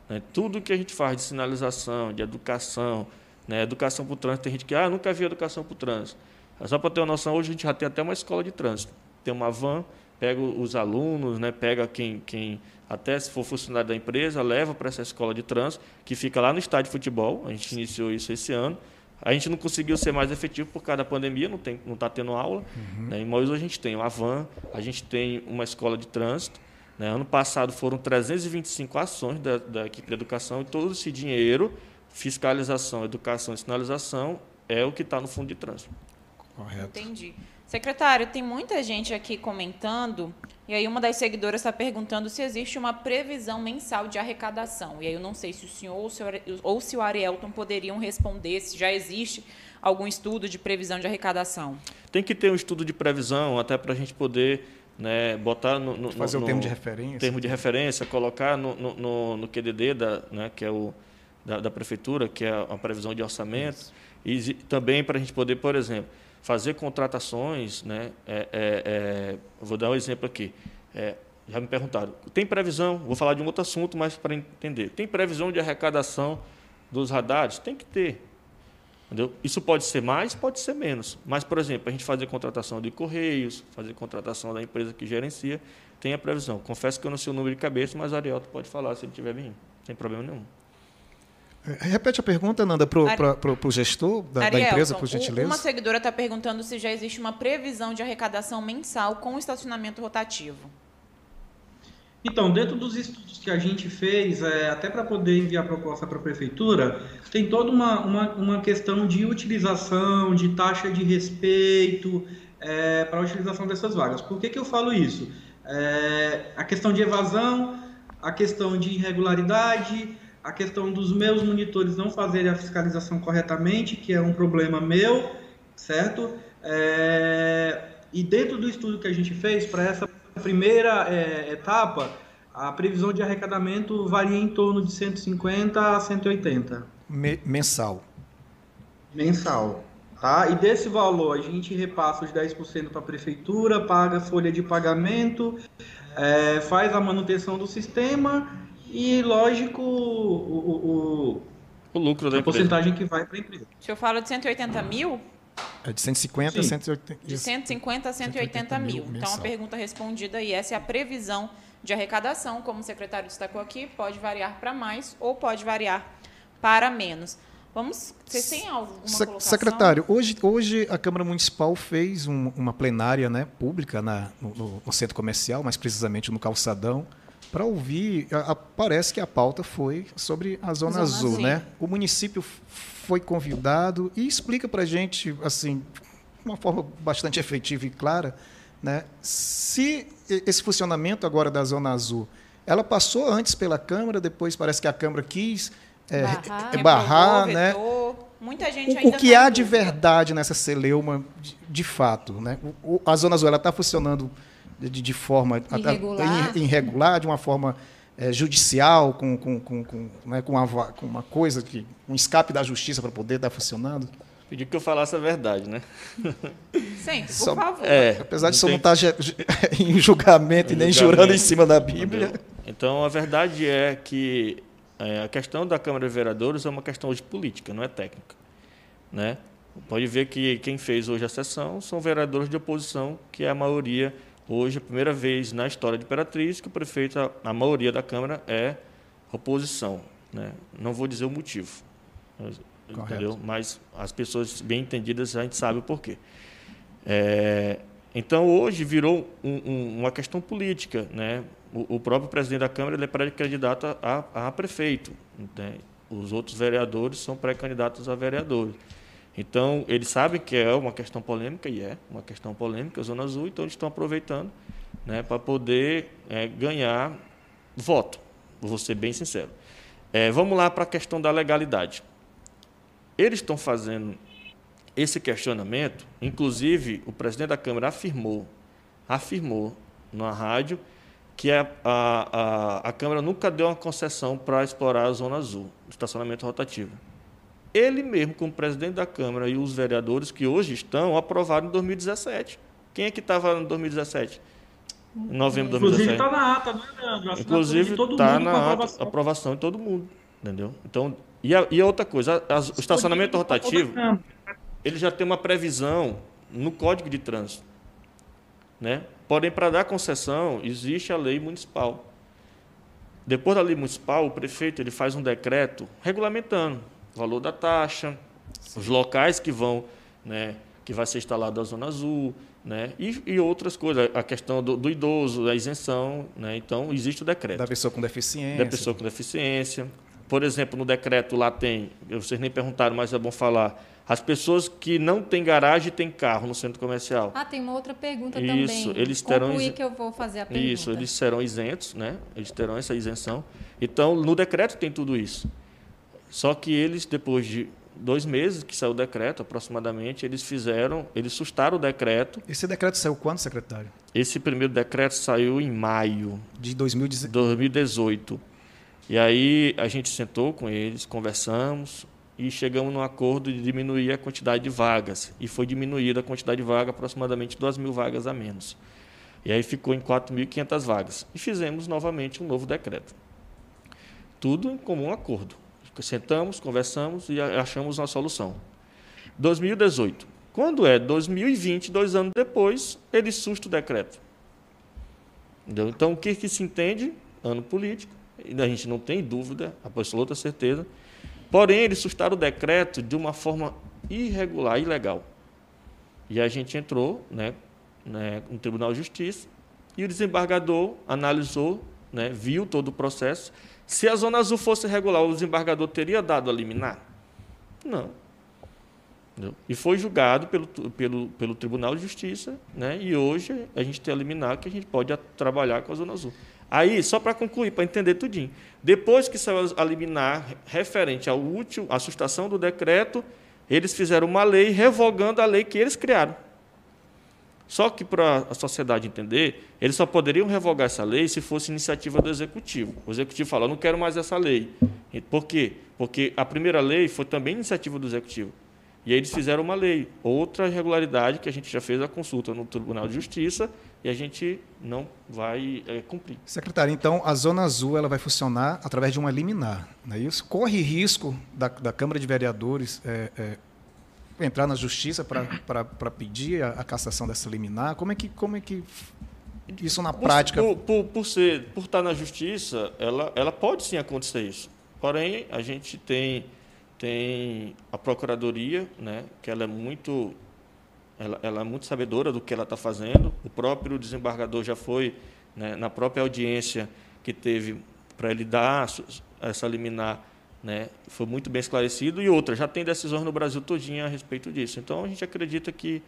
Né? Tudo que a gente faz de sinalização, de educação, Né? Educação para o trânsito, tem gente que ah, nunca vi educação para o trânsito. Só para ter uma noção, hoje a gente já tem até uma escola de trânsito. Tem uma van, pega os alunos, né, pega quem, quem, até se for funcionário da empresa, leva para essa escola de trânsito, que fica lá no estádio de futebol. A gente iniciou isso esse ano. A gente não conseguiu ser mais efetivo por causa da pandemia, não está não tá tendo aula. Uhum. Né? Em Mois a gente tem uma van, a gente tem uma escola de trânsito. Né? Ano passado foram 325 ações da, da equipe de educação e todo esse dinheiro, fiscalização, educação e sinalização, é o que está no fundo de trânsito. Correto. Entendi. Secretário, tem muita gente aqui comentando, e aí uma das seguidoras está perguntando se existe uma previsão mensal de arrecadação. E aí eu não sei se o senhor ou, o senhor, ou se o Arielton poderiam responder se já existe algum estudo de previsão de arrecadação. Tem que ter um estudo de previsão, até para a gente poder né, botar no, no fazer no, o termo de referência, termo de referência, colocar no, no, no QDD da, né, que é o da, da, prefeitura, que é a previsão de orçamento, Isso. e também para a gente poder, por exemplo, fazer contratações, né? É, é, é, vou dar um exemplo aqui. É, já me perguntaram, tem previsão? Vou falar de um outro assunto, mas para entender. Tem previsão de arrecadação dos radares? Tem que ter. Entendeu? Isso pode ser mais, pode ser menos. Mas, por exemplo, a gente fazer contratação de correios, fazer contratação da empresa que gerencia, tem a previsão. Confesso que eu não sei o número de cabeça, mas o Ariel pode falar se ele tiver bem, sem problema nenhum. Repete a pergunta, Nanda, para o gestor da, da empresa, por gentileza. Uma seguidora está perguntando se já existe uma previsão de arrecadação mensal com estacionamento rotativo. Então, dentro dos estudos que a gente fez, é, até para poder enviar a proposta para a prefeitura, tem toda uma, uma, uma, questão de utilização, de taxa de respeito é, para a utilização dessas vagas. Por que, que eu falo isso? É, a questão de evasão, a questão de irregularidade, a questão dos meus monitores não fazerem a fiscalização corretamente, que é um problema meu, certo? É, e dentro do estudo que a gente fez, para essa primeira é, etapa, a previsão de arrecadamento varia em torno de 150 a 180. Me, mensal. Mensal. Tá? E desse valor, a gente repassa os 10% para a prefeitura, paga a folha de pagamento, é, faz a manutenção do sistema e, lógico, o, o, o lucro da a empresa. porcentagem que vai para a empresa. O senhor fala de 180 mil? É de 150 a 180 De 150 a 180, 180 mil. mil então, a pergunta respondida e essa é a previsão de arrecadação. Como o secretário destacou aqui, pode variar para mais ou pode variar para menos. Vamos, vocês têm alguma Se, colocação? Secretário, hoje, hoje a Câmara Municipal fez um, uma plenária né, pública na, no, no, centro comercial, mais precisamente no Calçadão, para ouvir, a, a, parece que a pauta foi sobre a Zona, Zona Azul, né? O município foi convidado e explica para a gente, assim, de uma forma bastante efetiva e clara, né? Se esse funcionamento agora da Zona Azul, ela passou antes pela Câmara, depois parece que a Câmara quis é, barrar, é, barrar né? Muita gente o, o que tá há de verdade nessa celeuma, de, de fato, né? O, a Zona Azul ela está funcionando de, de forma irregular. irregular, de uma forma é, judicial, com, com, com, com, né, com, uma, com uma coisa, que, um escape da justiça para poder estar funcionando? Pedi que eu falasse a verdade, né? Sim, por Só, favor. É, Apesar de só não estar em julgamento e nem julgamento, jurando em cima da Bíblia. Entendeu? Então, a verdade é que é, a questão da Câmara de Vereadores é uma questão hoje política, não é técnica. Né? Pode ver que quem fez hoje a sessão são vereadores de oposição, que é a maioria Hoje, a primeira vez na história de Imperatriz que o prefeito, a, a maioria da Câmara, é oposição. Né? Não vou dizer o motivo, entendeu? mas as pessoas bem entendidas a gente sabe o porquê. É, então, hoje virou um, um, uma questão política. Né? O, o, próprio presidente da Câmara ele é pré-candidato a, a, a prefeito. Né? Os outros vereadores são pré-candidatos a vereadores. Então, eles sabem que é uma questão polêmica, e é uma questão polêmica, a Zona Azul, então eles estão aproveitando né, para poder é, ganhar voto, vou ser bem sincero. É, vamos lá para a questão da legalidade. Eles estão fazendo esse questionamento, inclusive o presidente da Câmara afirmou, afirmou na rádio que a, a, a, a Câmara nunca deu uma concessão para explorar a Zona Azul, estacionamento rotativo ele mesmo, como presidente da Câmara, e os vereadores que hoje estão, aprovaram em 2017. Quem é que estava em 2017? Em novembro de 2017. Inclusive está na ata, né, Leandro? Inclusive está na ata, aprovação. aprovação de todo mundo. Entendeu? Então, E, a, e a outra coisa, a, a, o estacionamento rotativo, ele já tem uma previsão no Código de Trânsito. Né? Porém, para dar concessão, existe a lei municipal. Depois da lei municipal, o prefeito ele faz um decreto regulamentando o valor da taxa, Sim. os locais que vão, né, que vai ser instalado a zona azul, né, e, e outras coisas, a questão do, do idoso, da isenção, né, então existe o decreto. Da pessoa com deficiência. Da pessoa com deficiência. Por exemplo, no decreto lá tem, vocês nem perguntaram, mas é bom falar, as pessoas que não têm garagem têm carro no centro comercial. Ah, tem uma outra pergunta Isso, também. Isso, eles terão Concluir que eu vou fazer a pergunta. Isso, eles serão isentos, né? Eles terão essa isenção. Então, no decreto tem tudo isso. Só que eles depois de dois meses que saiu o decreto, aproximadamente, eles fizeram, eles sustaram o decreto. Esse decreto saiu quando, secretário? Esse primeiro decreto saiu em maio de 2018. 2018. E aí a gente sentou com eles, conversamos, e chegamos num acordo de diminuir a quantidade de vagas. E foi diminuída a quantidade de vagas, aproximadamente 2 mil vagas a menos. E aí ficou em 4.500 vagas. E fizemos novamente um novo decreto. Tudo em comum acordo. Sentamos, conversamos e achamos uma solução. 2018. Quando é 2020, dois anos depois, ele susta o decreto. Entendeu? Então, o que, que se entende? Ano político. A gente não tem dúvida, absoluta certeza, Porém, eles sustaram o decreto de uma forma irregular, ilegal. E a gente entrou né, né, no Tribunal de Justiça e o desembargador analisou, né, viu todo o processo. Se a Zona Azul fosse regular, o desembargador teria dado a liminar? Não. Entendeu? E foi julgado pelo, pelo, pelo Tribunal de Justiça, né, e hoje a gente tem a liminar que a gente pode trabalhar com a Zona Azul. Aí, só para concluir, para entender tudinho. Depois que saiu a liminar referente ao útil, à sustação do decreto, eles fizeram uma lei revogando a lei que eles criaram. Só que para a sociedade entender, eles só poderiam revogar essa lei se fosse iniciativa do executivo. O executivo falou: "Não quero mais essa lei". Por quê? Porque a primeira lei foi também iniciativa do executivo. E aí eles fizeram uma lei, outra irregularidade que a gente já fez a consulta no Tribunal de Justiça e a gente não vai é, cumprir. Secretário, então a Zona Azul ela vai funcionar através de uma liminar, não é isso? Corre risco da, da Câmara de Vereadores é, é, entrar na Justiça para pedir a, a, cassação dessa liminar? Como é que, como é que isso na prática... Por, por, por, ser, por estar na Justiça, ela, ela pode sim acontecer isso. Porém, a gente tem tem a procuradoria, né, que ela é muito ela, ela é muito sabedora do que ela está fazendo. O próprio desembargador já foi né, na própria audiência que teve para ele dar essa liminar, né, foi muito bem esclarecido. E outra, já tem decisões no Brasil todinha a respeito disso. Então a gente acredita que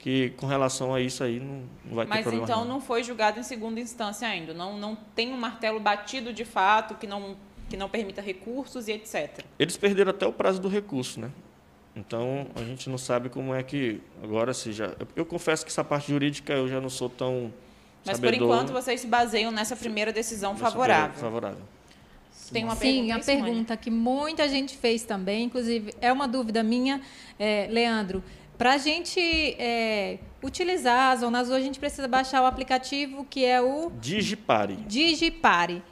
que com relação a isso aí não, não vai Mas ter problema. Mas então não foi julgado em segunda instância ainda, não, não tem um martelo batido de fato que não que não permita recursos e etc. Eles perderam até o prazo do recurso, né? Então a gente não sabe como é que agora se já. Eu confesso que essa parte jurídica eu já não sou tão. Mas sabedor. por enquanto vocês se baseiam nessa primeira decisão nessa favorável. Favorável. Tem uma Sim, pergunta, a pergunta que muita gente fez também, inclusive é uma dúvida minha, é, Leandro. Para a gente é, utilizar a Zona Azul, a gente precisa baixar o aplicativo que é o Digipare. Digipare.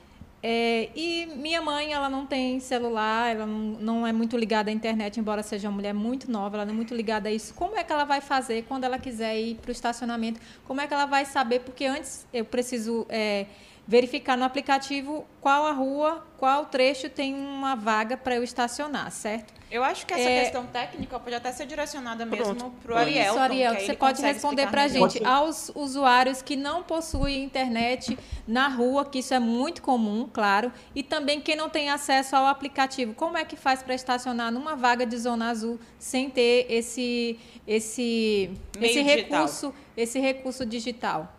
É, e minha mãe, ela não tem celular, ela não, não, é muito ligada à internet, embora seja uma mulher muito nova, ela não é muito ligada a isso. Como é que ela vai fazer quando ela quiser ir para o estacionamento? Como é que ela vai saber? Porque antes eu preciso é, verificar no aplicativo qual a rua, qual trecho tem uma vaga para eu estacionar, certo? Eu acho que essa é... questão técnica pode até ser direcionada mesmo para o Ariel. Isso, Ariel, você pode responder para a gente. Aos usuários que não possuem internet na rua, que isso é muito comum, claro, e também quem não tem acesso ao aplicativo, como é que faz para estacionar numa vaga de zona azul sem ter esse, esse, esse recurso, esse recurso digital?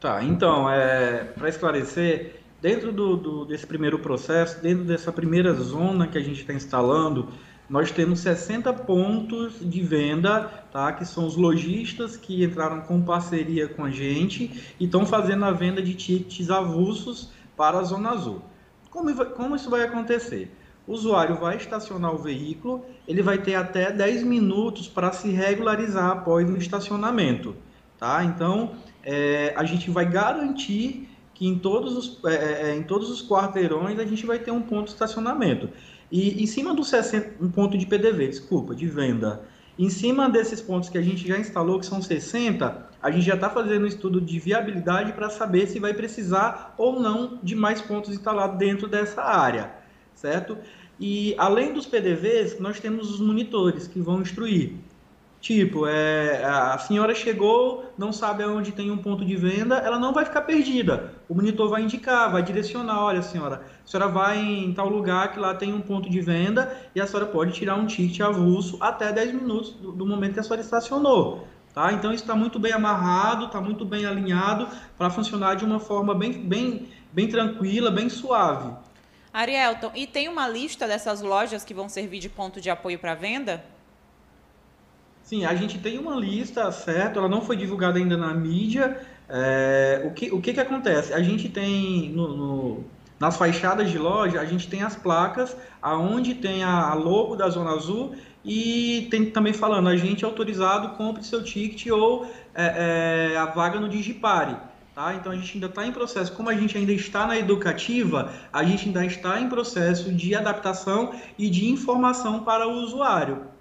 Tá, então, é, para esclarecer, Dentro do, do, desse primeiro processo, dentro dessa primeira zona que a gente está instalando, nós temos 60 pontos de venda, tá? que são os lojistas que entraram com parceria com a gente e estão fazendo a venda de tickets avulsos para a Zona Azul. Como, como isso vai acontecer? O usuário vai estacionar o veículo, ele vai ter até 10 minutos para se regularizar após o estacionamento. Tá? Então, é, a gente vai garantir que em todos os, é, é, é, em todos os quarteirões a gente vai ter um ponto de estacionamento. E em cima do 60, um ponto de PDV, desculpa, de venda. Em cima desses pontos que a gente já instalou, que são 60, a gente já está fazendo um estudo de viabilidade para saber se vai precisar ou não de mais pontos instalados dentro dessa área, certo? E além dos PDVs, nós temos os monitores que vão instruir. Tipo, é, a senhora chegou, não sabe aonde tem um ponto de venda, ela não vai ficar perdida. O monitor vai indicar, vai direcionar, olha senhora, a senhora vai em tal lugar que lá tem um ponto de venda e a senhora pode tirar um ticket avulso até 10 minutos do, do momento que a senhora estacionou. Tá? Então está muito bem amarrado, está muito bem alinhado para funcionar de uma forma bem, bem, bem tranquila, bem suave. Arielton, e tem uma lista dessas lojas que vão servir de ponto de apoio para venda? Sim, a gente tem uma lista, certo? Ela não foi divulgada ainda na mídia. É, o que, o que, que acontece? A gente tem no, no, nas fachadas de loja, a gente tem as placas aonde tem a, a logo da Zona Azul e tem também falando, a gente é autorizado, compre seu ticket ou é, é, a vaga no Digipare. Tá? Então a gente ainda está em processo, como a gente ainda está na educativa, a gente ainda está em processo de adaptação e de informação para o usuário.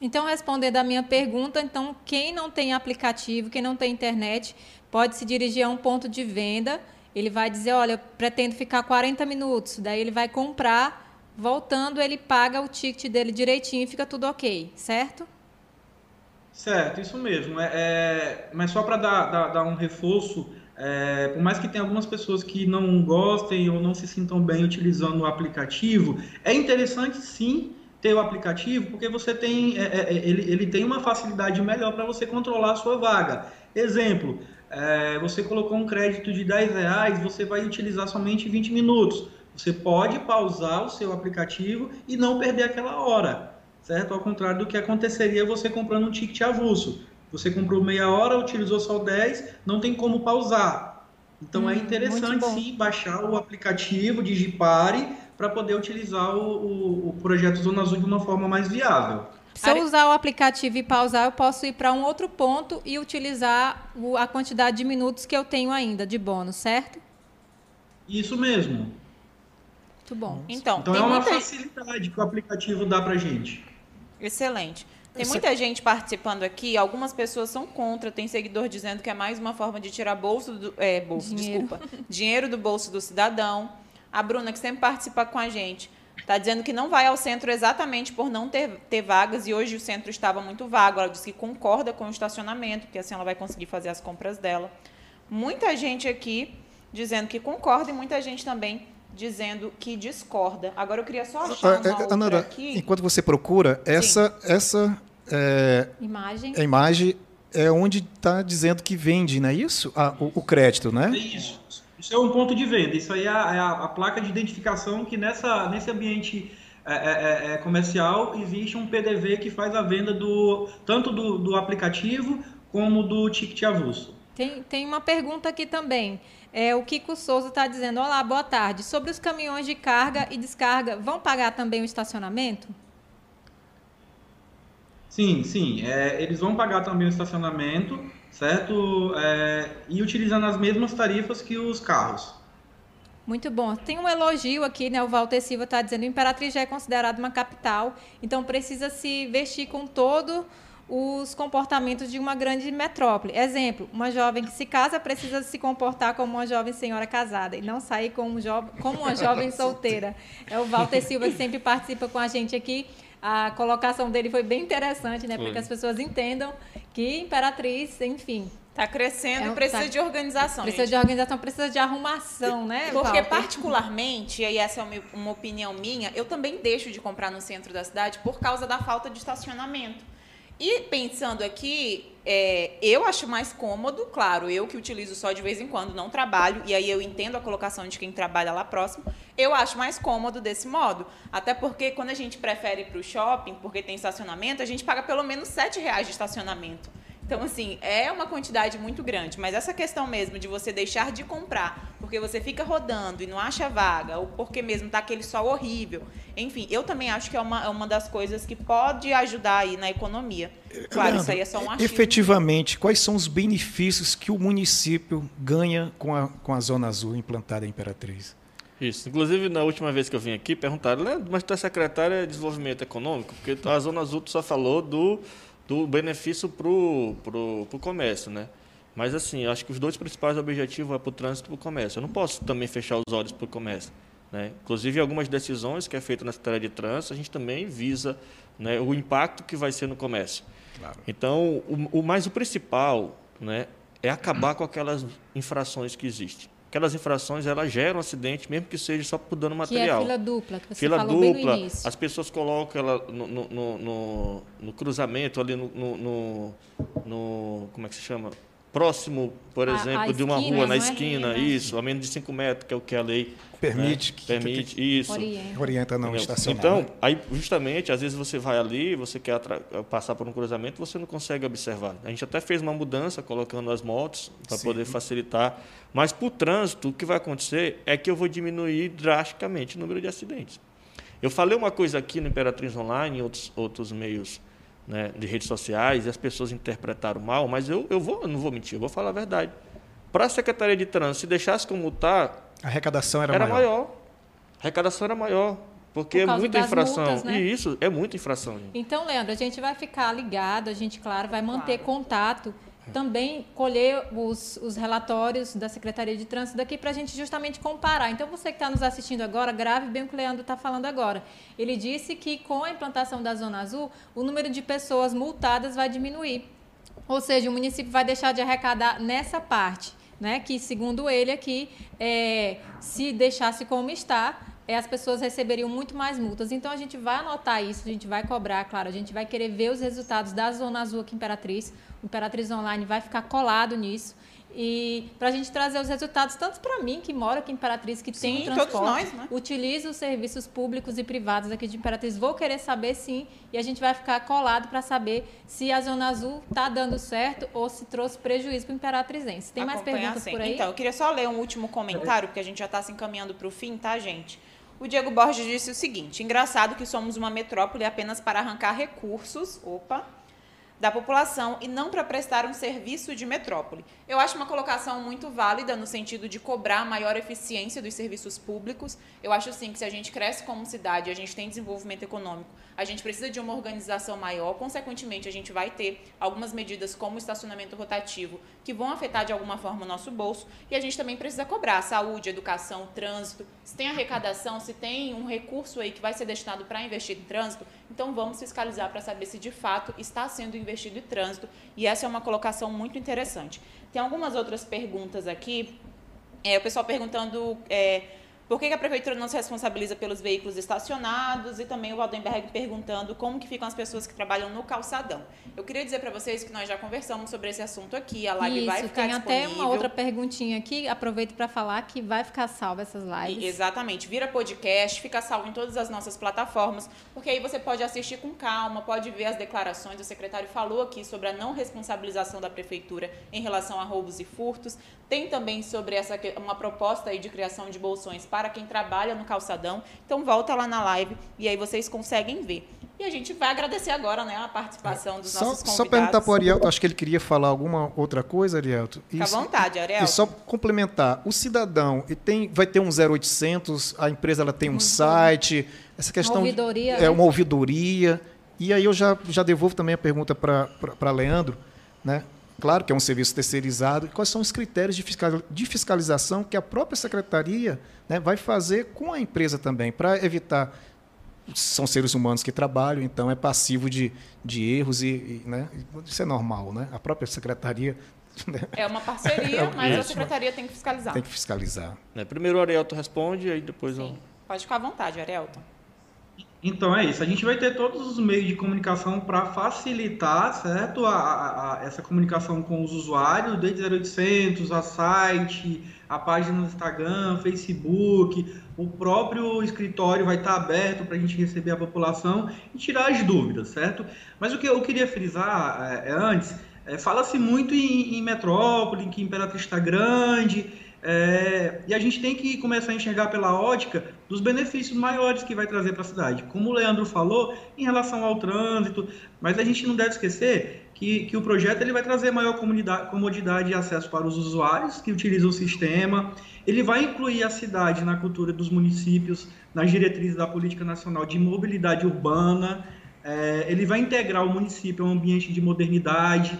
Então, respondendo a minha pergunta, então quem não tem aplicativo, quem não tem internet, pode se dirigir a um ponto de venda. Ele vai dizer, olha, pretendo ficar 40 minutos. Daí ele vai comprar, voltando ele paga o ticket dele direitinho e fica tudo ok, certo? Certo, isso mesmo. É, é mas só para dar, dar, dar, um reforço, é, por mais que tenha algumas pessoas que não gostem ou não se sintam bem utilizando o aplicativo, é interessante sim ter o aplicativo, porque você tem, é, é, é ele, ele tem uma facilidade melhor para você controlar a sua vaga. Exemplo, é, você colocou um crédito de 10 reais, você vai utilizar somente 20 minutos. Você pode pausar o seu aplicativo e não perder aquela hora, certo? Ao contrário do que aconteceria você comprando um ticket avulso. Você comprou meia hora, utilizou só 10, não tem como pausar. Então é hum, é interessante sim baixar o aplicativo Digipare para poder utilizar o, o, o, projeto Zona Azul de uma forma mais viável. Se eu usar o aplicativo e pausar, eu posso ir para um outro ponto e utilizar a quantidade de minutos que eu tenho ainda de bônus, certo? Isso mesmo. Muito bom. Então, então é uma muita... facilidade que o aplicativo dá para gente. Excelente. Tem muita gente participando aqui, algumas pessoas são contra, tem seguidor dizendo que é mais uma forma de tirar bolso do, é, bolso, dinheiro. desculpa, dinheiro do bolso do cidadão. A Bruna, que sempre participa com a gente, está dizendo que não vai ao centro exatamente por não ter, ter vagas e hoje o centro estava muito vago. Ela disse que concorda com o estacionamento, porque assim ela vai conseguir fazer as compras dela. Muita gente aqui dizendo que concorda e muita gente também dizendo que discorda. Agora eu queria só achar uma ah, Ananda, aqui. Enquanto você procura, essa, essa é, imagem. a imagem é onde está dizendo que vende, não é isso? Ah, o, o crédito, né? É isso. Isso é um ponto de venda. Isso aí é a, é a, placa de identificação que nessa, nesse ambiente é, é, é, é comercial existe um PDV que faz a venda do tanto do, do aplicativo como do ticket avulso. Tem, tem uma pergunta aqui também. É, o Kiko Souza está dizendo: Olá, boa tarde. Sobre os caminhões de carga e descarga, vão pagar também o estacionamento? Sim, sim. É, eles vão pagar também o estacionamento certo? É, e utilizando as mesmas tarifas que os carros. Muito bom. Tem um elogio aqui, né? O Walter Silva está dizendo Imperatriz já é considerado uma capital, então precisa se vestir com todo os comportamentos de uma grande metrópole. Exemplo, uma jovem que se casa precisa se comportar como uma jovem senhora casada e não sair como, um como uma jovem solteira. É o Walter Silva que sempre participa com a gente aqui a colocação dele foi bem interessante, né? Para que as pessoas entendam que Imperatriz, enfim, Está crescendo é, e precisa tá, de organização. Precisa gente. de organização, precisa de arrumação, né? Porque, Walter? particularmente, e aí essa é uma opinião minha, eu também deixo de comprar no centro da cidade por causa da falta de estacionamento. E pensando aqui, é, eu acho mais cômodo, claro, eu que utilizo só de vez em quando, não trabalho, e aí eu entendo a colocação de quem trabalha lá próximo, eu acho mais cômodo desse modo. Até porque quando a gente prefere ir para o shopping, porque tem estacionamento, a gente paga pelo menos R$ reais de estacionamento. Então, assim, é uma quantidade muito grande, mas essa questão mesmo de você deixar de comprar porque você fica rodando e não acha vaga, ou porque mesmo está aquele sol horrível. Enfim, eu também acho que é uma, é uma das coisas que pode ajudar aí na economia. Claro, Leandro, isso aí é só um achismo. Efetivamente, quais são os benefícios que o município ganha com a, com a Zona Azul implantada em Imperatriz? Isso. Inclusive, na última vez que eu vim aqui, perguntaram, mas tu é secretária de Desenvolvimento Econômico? Porque a Zona Azul só falou do, do benefício para o pro, pro comércio, né? Mas, assim, acho que os dois principais objetivos é para o trânsito e para o comércio. Eu não posso também fechar os olhos para o comércio. Né? Inclusive, algumas decisões que é feita na Secretaria de Trânsito, a gente também visa né, o impacto que vai ser no comércio. Claro. Então, o, o, mais o principal né, é acabar com aquelas infrações que existem. Aquelas infrações elas geram acidente, mesmo que seja só por dano material. Que é fila dupla, que você fila falou dupla, bem no início. As pessoas colocam ela no, no, no, no cruzamento, ali no, no, Como é que se chama? Próximo, por exemplo, a, a de uma rua, na é esquina, é isso, a menos de 5 metros, que é o que a lei permite. Né? permite, que, isso. Orienta, orienta não estacionar. Então, aí, justamente, às vezes você vai ali, você quer passar por um cruzamento, você não consegue observar. A gente até fez uma mudança, colocando as motos, para poder facilitar. Mas, para o trânsito, o que vai acontecer é que eu vou diminuir drasticamente o número de acidentes. Eu falei uma coisa aqui no Imperatriz Online, em outros, outros meios né, de redes sociais e as pessoas interpretaram mal, mas eu, eu, vou, eu não vou mentir, eu vou falar a verdade. Para a Secretaria de Trânsito, se deixasse como está. A arrecadação era, era maior. maior. A arrecadação era maior. Porque Por é muita infração. Multas, né? E isso é muita infração. Gente. Então, Leandro, a gente vai ficar ligado, a gente, claro, vai manter claro. contato também colher os, os relatórios da Secretaria de Trânsito daqui para a gente justamente comparar. Então, você que está nos assistindo agora, grave bem o que o Leandro está falando agora. Ele disse que com a implantação da Zona Azul, o número de pessoas multadas vai diminuir. Ou seja, o município vai deixar de arrecadar nessa parte, né? Que, segundo ele aqui, é, se deixasse como está, é, as pessoas receberiam muito mais multas. Então, a gente vai anotar isso, a gente vai cobrar, claro, a gente vai querer ver os resultados da Zona Azul aqui em Imperatriz. O Imperatriz Online vai ficar colado nisso. E para a gente trazer os resultados, tanto para mim, que moro aqui em Imperatriz, que sim, tem transporte, nós, né? utilizo os serviços públicos e privados aqui de Imperatriz, vou querer saber sim, e a gente vai ficar colado para saber se a Zona Azul está dando certo ou se trouxe prejuízo para o Imperatrizense. Tem mais perguntas por aí? Então, eu queria só ler um último comentário, porque a gente já está se encaminhando para o fim, tá, gente? O Diego Borges disse o seguinte: engraçado que somos uma metrópole apenas para arrancar recursos. Opa! da população e não para prestar um serviço de metrópole. Eu acho uma colocação muito válida no sentido de cobrar maior eficiência dos serviços públicos. Eu acho sim que se a gente cresce como cidade, a gente tem desenvolvimento econômico, a gente precisa de uma organização maior, consequentemente a gente vai ter algumas medidas como estacionamento rotativo que vão afetar de alguma forma o nosso bolso e a gente também precisa cobrar saúde, educação, trânsito. Se tem arrecadação, se tem um recurso aí que vai ser destinado para investir em trânsito, então vamos fiscalizar para saber se de fato está sendo investido em trânsito. E essa é uma colocação muito interessante. Tem algumas outras perguntas aqui. É, o pessoal perguntando é, por que, a prefeitura não se responsabiliza pelos veículos estacionados? E também o Waldenberg perguntando como que ficam as pessoas que trabalham no calçadão. Eu queria dizer para vocês que nós já conversamos sobre esse assunto aqui. A live Isso, vai ficar tem disponível. até uma outra perguntinha aqui. Aproveito para falar que vai ficar salva essas lives. E, exatamente. Vira podcast, fica salvo em todas as nossas plataformas, porque aí você pode assistir com calma, pode ver as declarações. O secretário falou aqui sobre a não responsabilização da prefeitura em relação a roubos e furtos. Tem também sobre essa uma proposta aí de criação de bolsões para para quem trabalha no calçadão. Então volta lá na live e aí vocês conseguem ver. E a gente vai agradecer agora né, a participação dos só, nossos convidados. Só perguntar para o Arielto, acho que ele queria falar alguma outra coisa, Arielto. Fica à vontade, Arielto. E só complementar, o cidadão tem, vai ter um 0800, a empresa ela tem um uhum. site, essa questão... Uma ouvidoria. É, né? uma ouvidoria. E aí eu já, já devolvo também a pergunta para Leandro, né? Claro que é um serviço terceirizado. Quais são os critérios de fiscalização que a própria secretaria né, vai fazer com a empresa também, para evitar. São seres humanos que trabalham, então é passivo de, de erros e, e né, isso é normal, né? A própria secretaria é uma parceria, é mas a secretaria tem que fiscalizar. Tem que fiscalizar. É, primeiro o Arielto responde, aí depois Sim. eu. Pode ficar à vontade, Arielto. Então é isso. A gente vai ter todos os meios de comunicação para facilitar, certo, a, a, a, essa comunicação com os usuários, desde 0800, a site, a página no Instagram, Facebook, o próprio escritório vai estar aberto para a gente receber a população e tirar as dúvidas, certo? Mas o que eu queria frisar é, é antes, é, fala-se muito em, em metrópole, que Imperatriz está grande, É, e a gente tem que começar a enxergar pela ótica dos benefícios maiores que vai trazer para a cidade. Como o Leandro falou, em relação ao trânsito, mas a gente não deve esquecer que, que o projeto ele vai trazer maior comodidade e acesso para os usuários que utilizam o sistema. Ele vai incluir a cidade na cultura dos municípios, nas diretrizes da Política Nacional de Mobilidade Urbana. É, ele vai integrar o município a um ambiente de modernidade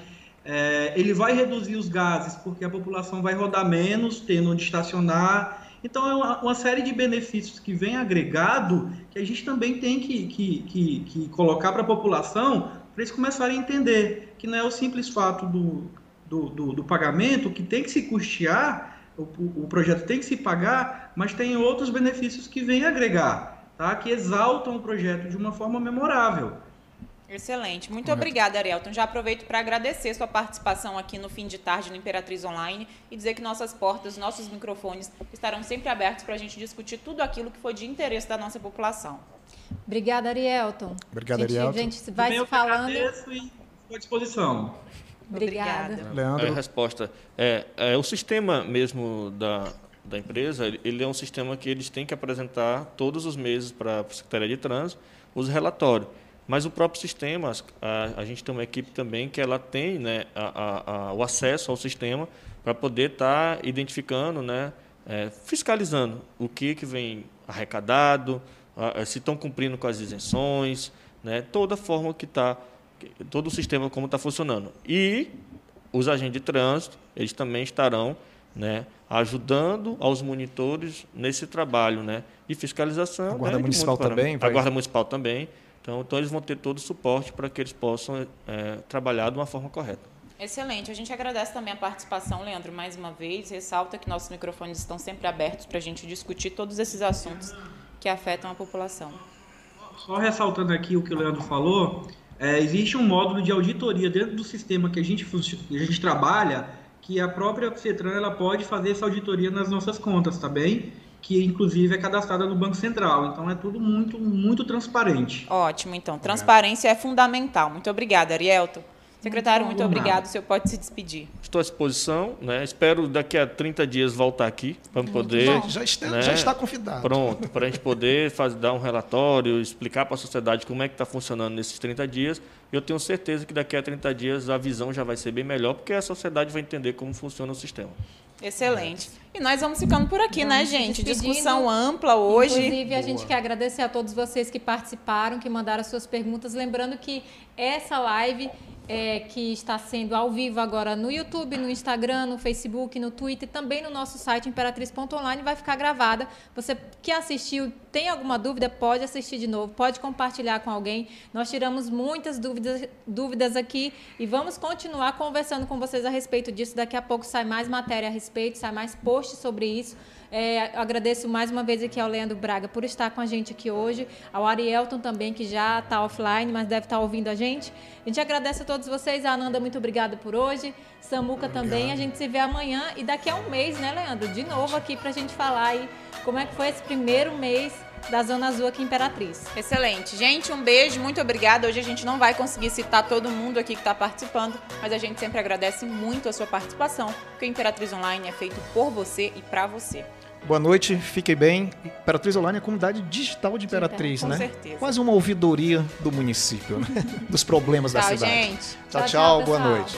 é, ele vai reduzir os gases, porque a população vai rodar menos, tendo onde estacionar. Então, é uma, uma série de benefícios que vem agregado que a gente também tem que, que, que, que colocar para a população para eles começarem a entender que não é o simples fato do, do, do, do pagamento que tem que se custear, o, o, projeto tem que se pagar, mas tem outros benefícios que vêm agregar, tá? que exaltam o projeto de uma forma memorável. Excelente. Muito Correto. obrigada, Arielton. Já aproveito para agradecer sua participação aqui no fim de tarde no Imperatriz Online e dizer que nossas portas, nossos microfones estarão sempre abertos para a gente discutir tudo aquilo que for de interesse da nossa população. Obrigada, Arielton. Obrigada, Arielton. A gente vai se falando. Agradeço e estou à disposição. Obrigada. Leandro. A resposta é, é o sistema mesmo da, da empresa, ele é um sistema que eles têm que apresentar todos os meses para a Secretaria de Trânsito os relatórios. Mas o próprio sistema, a, a gente tem uma equipe também que ela tem né, a, a, o acesso ao sistema para poder estar tá identificando, né, é, fiscalizando o que, que vem arrecadado, se estão cumprindo com as isenções, né, toda a forma que está, todo o sistema como está funcionando. E os agentes de trânsito, eles também estarão né, ajudando aos monitores nesse trabalho né, de fiscalização. A Guarda né, Municipal também? Vai... A Guarda Municipal também então, então eles vão ter todo o suporte para que eles possam é, trabalhar de uma forma correta. Excelente. A gente agradece também a participação, Leandro, mais uma vez. Ressalta que nossos microfones estão sempre abertos para a gente discutir todos esses assuntos que afetam a população. Só ressaltando aqui o que o Leandro falou, é, existe um módulo de auditoria dentro do sistema que a gente, a gente trabalha, que a própria CETRAN ela pode fazer essa auditoria nas nossas contas, tá bem? Que inclusive é cadastrada no Banco Central. Então é tudo muito, muito transparente. Ótimo, então. Transparência é fundamental. Muito obrigada, Arielto. Secretário, muito, muito obrigado. O senhor pode se despedir. Estou à disposição. Né? Espero daqui a 30 dias voltar aqui para poder. Já está, né? já está convidado. Pronto, para a gente poder fazer, dar um relatório, explicar para a sociedade como é que está funcionando nesses 30 dias. Eu tenho certeza que daqui a 30 dias a visão já vai ser bem melhor, porque a sociedade vai entender como funciona o sistema. Excelente. E nós vamos ficando por aqui, né, vamos né, gente? Discussão ampla hoje. Inclusive, a gente quer agradecer a todos vocês que participaram, que mandaram suas perguntas. Lembrando que essa live é, que está sendo ao vivo agora no YouTube, no Instagram, no Facebook, no Twitter, também no nosso site imperatriz.online vai ficar gravada. Você que assistiu, tem alguma dúvida, pode assistir de novo, pode compartilhar com alguém. Nós tiramos muitas dúvidas, dúvidas aqui e vamos continuar conversando com vocês a respeito disso. Daqui a pouco sai mais matéria a respeito, sai mais posts sobre isso. É, agradeço mais uma vez aqui ao Leandro Braga por estar com a gente aqui hoje, ao Arielton também, que já está offline, mas deve estar ouvindo a gente. A gente agradece a todos vocês. A Ananda, muito obrigada por hoje. Samuca Obrigado. também. A gente se vê amanhã e daqui a um mês, né, Leandro? De novo aqui para a gente falar aí como é que foi esse primeiro mês da Zona Azul aqui Imperatriz. Excelente. Gente, um beijo, muito obrigada. Hoje a gente não vai conseguir citar todo mundo aqui que está participando, mas a gente sempre agradece muito a sua participação, porque o Imperatriz Online é feito por você e para você. Boa noite, fiquem bem. Imperatriz Online é a comunidade digital de Imperatriz, com né? Certeza. Quase uma ouvidoria do município, né? dos problemas tchau, da cidade. Gente. Tchau, tchau, tchau boa noite.